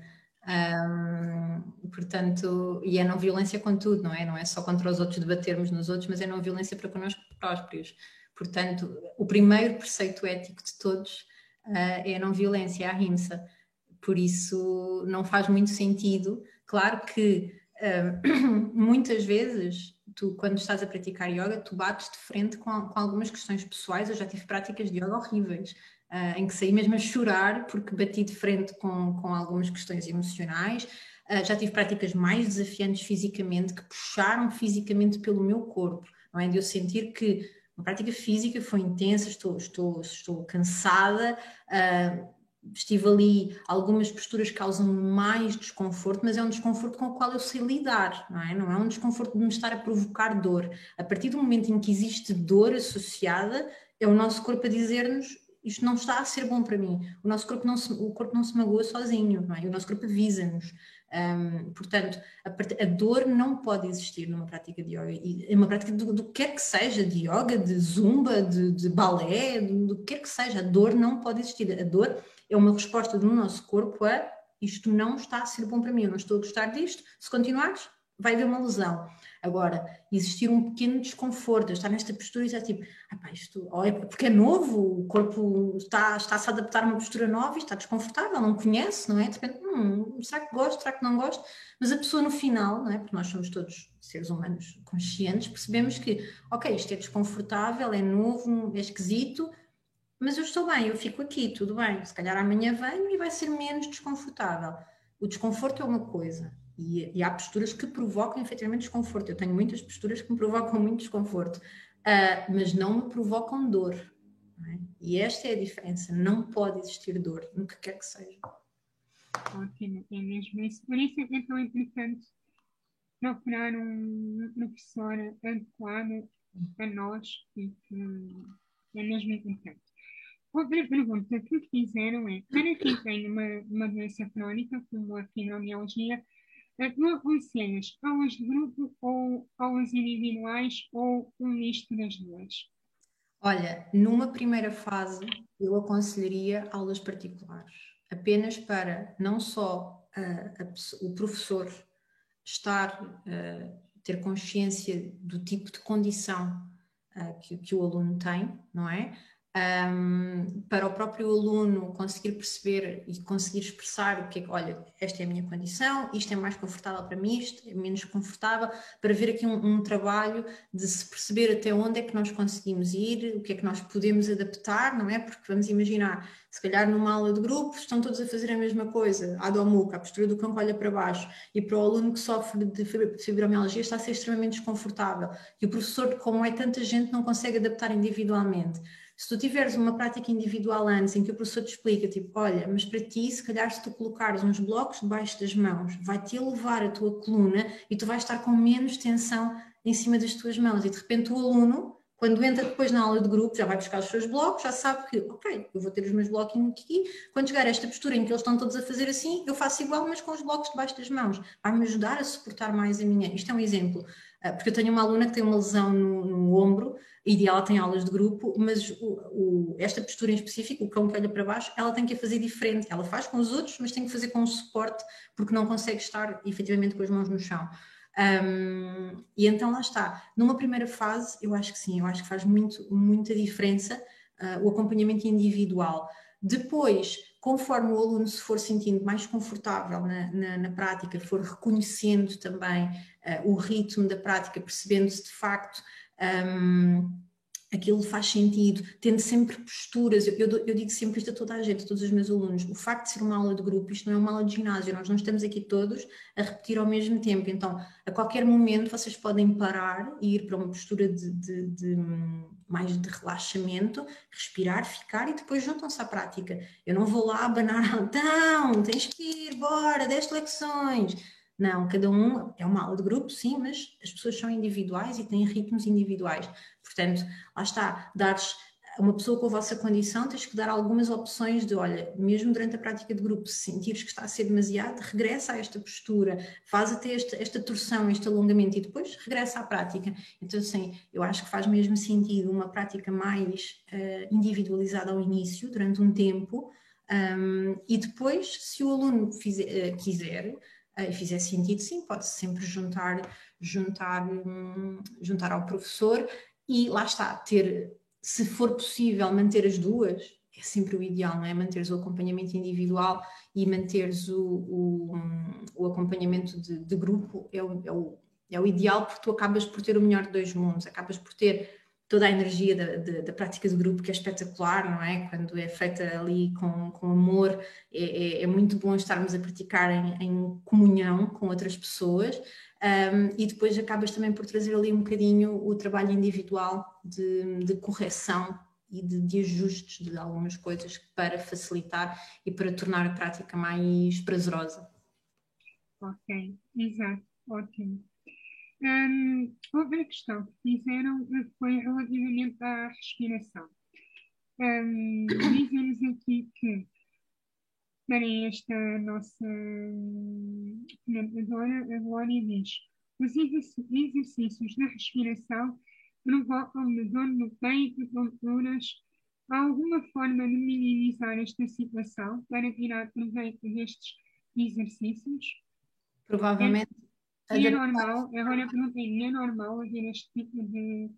Um, portanto, e é não violência com tudo, não é? Não é só contra os outros debatermos nos outros, mas é não violência para connosco próprios. Portanto, o primeiro preceito ético de todos uh, é a não violência, é a rimsa. Por isso, não faz muito sentido. Claro que uh, muitas vezes, tu, quando estás a praticar yoga, tu bates de frente com, com algumas questões pessoais. Eu já tive práticas de yoga horríveis uh, em que saí mesmo a chorar porque bati de frente com, com algumas questões emocionais. Uh, já tive práticas mais desafiantes fisicamente, que puxaram fisicamente pelo meu corpo, não é? De eu sentir que uma prática física foi intensa, estou, estou, estou cansada, uh, estive ali, algumas posturas causam mais desconforto, mas é um desconforto com o qual eu sei lidar, não é? Não é um desconforto de me estar a provocar dor. A partir do momento em que existe dor associada, é o nosso corpo a dizer-nos isto não está a ser bom para mim. O nosso corpo não se, o corpo não se magoa sozinho, não é? O nosso corpo avisa-nos. Um, portanto, a, a, dor não pode existir numa prática de yoga. E uma prática do, do que quer que seja, de yoga, de zumba, de, de balé, do, do que quer que seja, a dor não pode existir. A dor é uma resposta do nosso corpo a isto não está a ser bom para mim, eu não estou a gostar disto. Se continuares, vai haver uma lesão. Agora, existir um pequeno desconforto, estar nesta postura e já tipo, ah, pá, isto, é porque é novo, o corpo está, está -se a adaptar a uma postura nova e está desconfortável, não conhece, não é? De repente, hum, será que gosto, será que não gosto? Mas a pessoa no final, não é? Porque nós somos todos seres humanos conscientes, percebemos que, ok, isto é desconfortável, é novo, é esquisito, mas eu estou bem, eu fico aqui, tudo bem. Se calhar amanhã venho e vai ser menos desconfortável. O desconforto é uma coisa, e, e, há posturas que provocam efetivamente desconforto. Eu tenho muitas posturas que me provocam muito desconforto, uh, mas não me provocam dor. É? E esta é a diferença. Não pode existir dor, no que quer que seja. Ótimo, é mesmo isso. Por isso é tão importante procurar um professor adequado a nós e que é mesmo importante. Outra pergunta que fizeram é: para quem tem uma, uma doença crónica, como a fibromialgia, Tu aconselhas aulas de grupo ou aulas individuais ou um misto das duas? Olha, numa primeira fase eu aconselharia aulas particulares, apenas para não só uh, a, o professor estar, uh, ter consciência do tipo de condição uh, que, que, o aluno tem, não é? Um, para o próprio aluno conseguir perceber e conseguir expressar o que é que, olha, esta é a minha condição, isto é mais confortável para mim, isto é menos confortável, para ver aqui um, um, trabalho de se perceber até onde é que nós conseguimos ir, o que é que nós podemos adaptar, não é? Porque vamos imaginar, se calhar numa aula de grupo estão todos a fazer a mesma coisa, a domuca, a postura do que olha para baixo, e para o aluno que sofre de fibromialgia está a ser extremamente desconfortável, e o professor, como é tanta gente, não consegue adaptar individualmente. Se tu tiveres uma prática individual antes em que o professor te explica, tipo, olha, mas para ti, se calhar se tu colocares uns blocos debaixo das mãos, vai-te elevar a tua coluna e tu vais estar com menos tensão em cima das tuas mãos. E de repente o aluno, quando entra depois na aula de grupo, já vai buscar os seus blocos, já sabe que, ok, eu vou ter os meus bloquinhos aqui. Quando chegar a esta postura em que eles estão todos a fazer assim, eu faço igual, mas com os blocos debaixo das mãos. Vai-me ajudar a suportar mais a minha. Isto é um exemplo. Ah, porque eu tenho uma aluna que tem uma lesão no, no ombro, e ela tem aulas de grupo, mas o, o, esta postura em específico, o cão que olha para baixo, ela tem que a fazer diferente. Ela faz com os outros, mas tem que fazer com o suporte, porque não consegue estar efetivamente com as mãos no chão. Um, e então lá está. Numa primeira fase, eu acho que sim, eu acho que faz muito, muita diferença uh, o acompanhamento individual. Depois, conforme o aluno se for sentindo mais confortável na, na, na prática, for reconhecendo também uh, o ritmo da prática, percebendo-se de facto um, aquilo faz sentido, tendo sempre posturas. Eu, eu, eu, digo sempre isto a toda a gente, a todos os meus alunos: o facto de ser uma aula de grupo, isto não é uma aula de ginásio, nós não estamos aqui todos a repetir ao mesmo tempo. Então, a qualquer momento, vocês podem parar e ir para uma postura de, de, de mais de relaxamento, respirar, ficar e depois juntam-se à prática. Eu não vou lá abanar, então, tens que ir, bora, 10 flexões não, cada um é uma aula de grupo, sim, mas as pessoas são individuais e têm ritmos individuais. Portanto, lá está, dares a uma pessoa com a vossa condição, tens que dar algumas opções de, olha, mesmo durante a prática de grupo, se sentires que está a ser demasiado, regressa a esta postura, faz até esta, esta torção, este alongamento e depois regressa à prática. Então, assim, eu acho que faz mesmo sentido uma prática mais uh, individualizada ao início, durante um tempo, um, e depois, se o aluno fizer, uh, quiser, e fizer sentido, sim, pode-se sempre juntar, juntar, hum, juntar ao professor e lá está, ter, se for possível, manter as duas, é sempre o ideal, não é? Manteres o acompanhamento individual e manteres o, o, o acompanhamento de, de grupo é o, é, o, é o ideal porque tu acabas por ter o melhor de dois mundos, acabas por ter toda a energia da, da, da, prática de grupo que é espetacular, não é? Quando é feita ali com, com amor, é, é, é muito bom estarmos a praticar em, em comunhão com outras pessoas um, e depois acabas também por trazer ali um bocadinho o trabalho individual de, de correção e de, de, ajustes de algumas coisas para facilitar e para tornar a prática mais prazerosa. Ok, exato, ótimo. Um, outra questão que fizeram foi relativamente à respiração. Um, Dizem-nos aqui que para esta nossa comentadora, a Glória diz os exercícios da respiração provocam dor no peito, tonturas. Há alguma forma de minimizar esta situação para tirar proveito destes exercícios? Provavelmente e é normal, agora perguntei, é normal haver este tipo de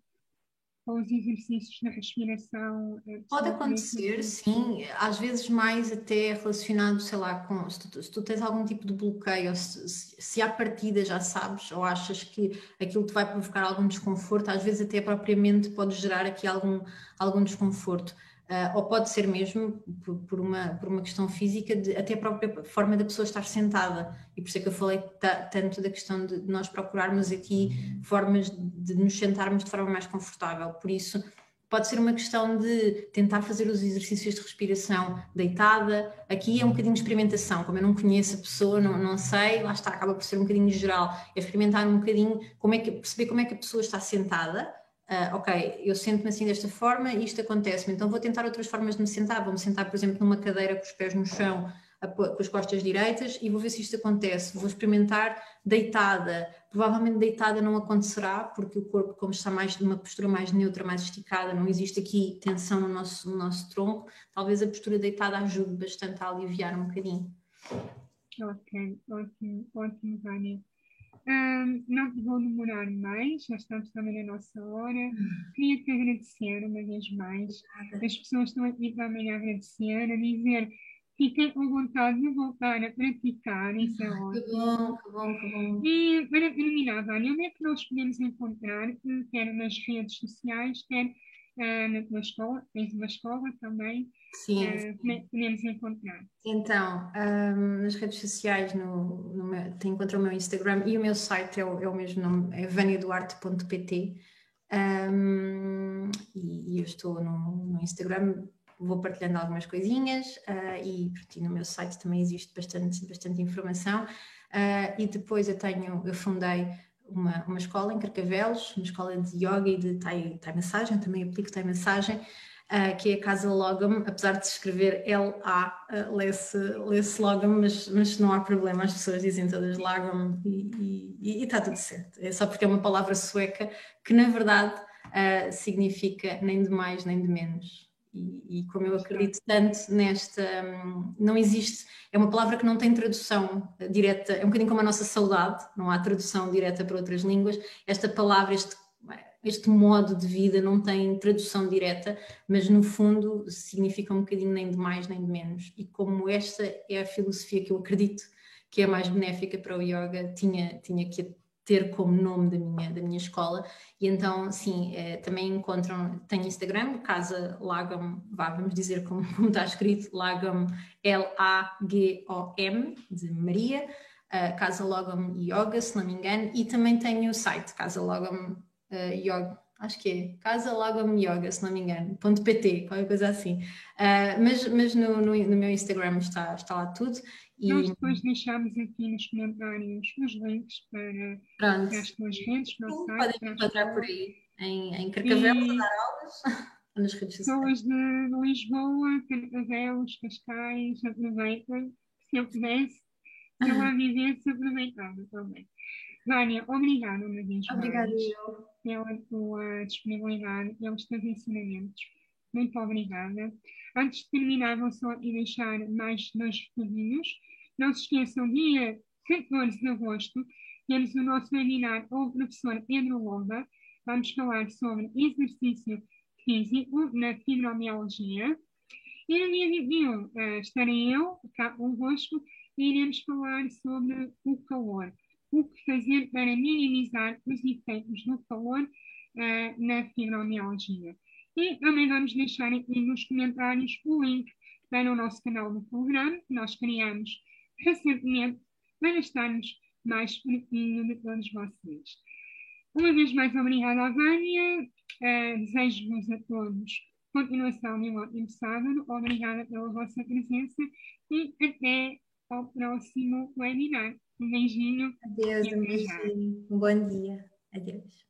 com os exercícios da respiração? Eh, Pode acontecer, sim, às vezes mais até relacionado, sei lá, com se tu, se tu tens algum tipo de bloqueio, se, se à partida já sabes ou achas que aquilo te vai provocar algum desconforto, às vezes até propriamente pode gerar aqui algum, algum desconforto. Uh, ou pode ser mesmo por, por, uma, por uma questão física, de, até a própria forma da pessoa estar sentada. E por isso é que eu falei tanto da questão de, de nós procurarmos aqui formas de nos sentarmos de forma mais confortável. Por isso, pode ser uma questão de tentar fazer os exercícios de respiração deitada. Aqui é um bocadinho de experimentação, como eu não conheço a pessoa, não, não sei, lá está, acaba por ser um bocadinho geral. É experimentar um bocadinho como é que perceber como é que a pessoa está sentada Uh, ok, eu sento-me assim desta forma e isto acontece-me, então vou tentar outras formas de me sentar. Vou-me sentar, por exemplo, numa cadeira com os pés no chão, com as costas direitas e vou ver se isto acontece. Vou experimentar deitada. Provavelmente deitada não acontecerá, porque o corpo, como está mais numa postura mais neutra, mais esticada, não existe aqui tensão no nosso, no nosso tronco. Talvez a postura deitada ajude bastante a aliviar um bocadinho. Ok, ótimo, ótimo, Vânia. Um, não vou demorar mais, já estamos também na nossa hora. Queria te agradecer uma vez mais. As pessoas estão aqui também a agradecer, a dizer fiquem com vontade de voltar a praticar, isso é ótimo. Que bom, que bom, que bom. E para terminar, Vânia, onde é que nós podemos encontrar, quer nas redes sociais, quer uh, na tua escola, tens uma escola também, Sim. Uh, podemos encontrar? Então, um, nas redes sociais, no, no meu, te encontro o meu Instagram e o meu site é o, é o mesmo nome, é vaniaduarte.pt um, e, e, eu estou no, no, Instagram, vou partilhando algumas coisinhas uh, e, e no meu site também existe bastante, bastante informação uh, e depois eu tenho, eu fundei uma, uma escola em Carcavelos, uma escola de yoga e de Thai, thai massagem, também aplico Thai massagem uh, que é a Casa Logam, apesar de se escrever L-A, uh, lê-se lê Logam, mas, mas não há problema, as pessoas dizem todas Lagam e, e, e está tudo certo. É só porque é uma palavra sueca que, na verdade, uh, significa nem de mais nem de menos. E, e, como eu acredito tanto nesta, um, não existe, é uma palavra que não tem tradução direta, é um bocadinho como a nossa saudade, não há tradução direta para outras línguas. Esta palavra, este este modo de vida não tem tradução direta, mas no fundo significa um bocadinho nem de mais nem de menos. E como esta é a filosofia que eu acredito que é mais benéfica para o yoga, tinha, tinha que ter como nome da minha, da minha escola. E então, sim, é, também encontram, tenho Instagram, Casa Lagom, vá, vamos dizer como, como está escrito, Lagom, L-A-G-O-M, de Maria, uh, Casa Logom Yoga, se não me engano, e também tenho o site, Casa Logom uh, yoga, acho que é Casa Lagom Yoga, se não me engano, ponto .pt, qualquer coisa assim. Uh, mas mas no, no, no, meu Instagram está, está lá tudo. E... Nós depois deixamos aqui nos comentários os links para, as tuas redes, o site. Podem encontrar por aí, em, em Carcavelos, e... a dar aulas. Nas redes sociais. Pessoas de Lisboa, Carcavelos, Cascais, aproveitem. Se eu pudesse, eu lá vivesse, aproveitava também. Vânia, obrigada uma vez Obrigada eu. Pela tua disponibilidade, pelos teus ensinamentos. Muito obrigada. Antes de terminar, vou só aqui deixar mais dois recadinhos. Não se esqueçam, dia 14 de agosto, temos o nosso webinar com o professor Pedro Lomba. Vamos falar sobre exercício físico na fibromialgia. E no dia 21 uh, eh, estarei eu cá convosco e iremos falar sobre o calor o que fazer para minimizar os efeitos do calor uh, na fibromialgia. E também vamos deixar aqui nos comentários o link para o nosso canal do Telegram, que nós criamos recentemente para estarmos mais pertinho de todos vocês. Uma vez mais, obrigada, Vânia. Uh, Desejo-vos a todos continuação de um ótimo sábado. Obrigada pela vossa presença e até ao próximo webinar. Um beijinho. Adeus, um beijinho. Um bom dia. Adeus.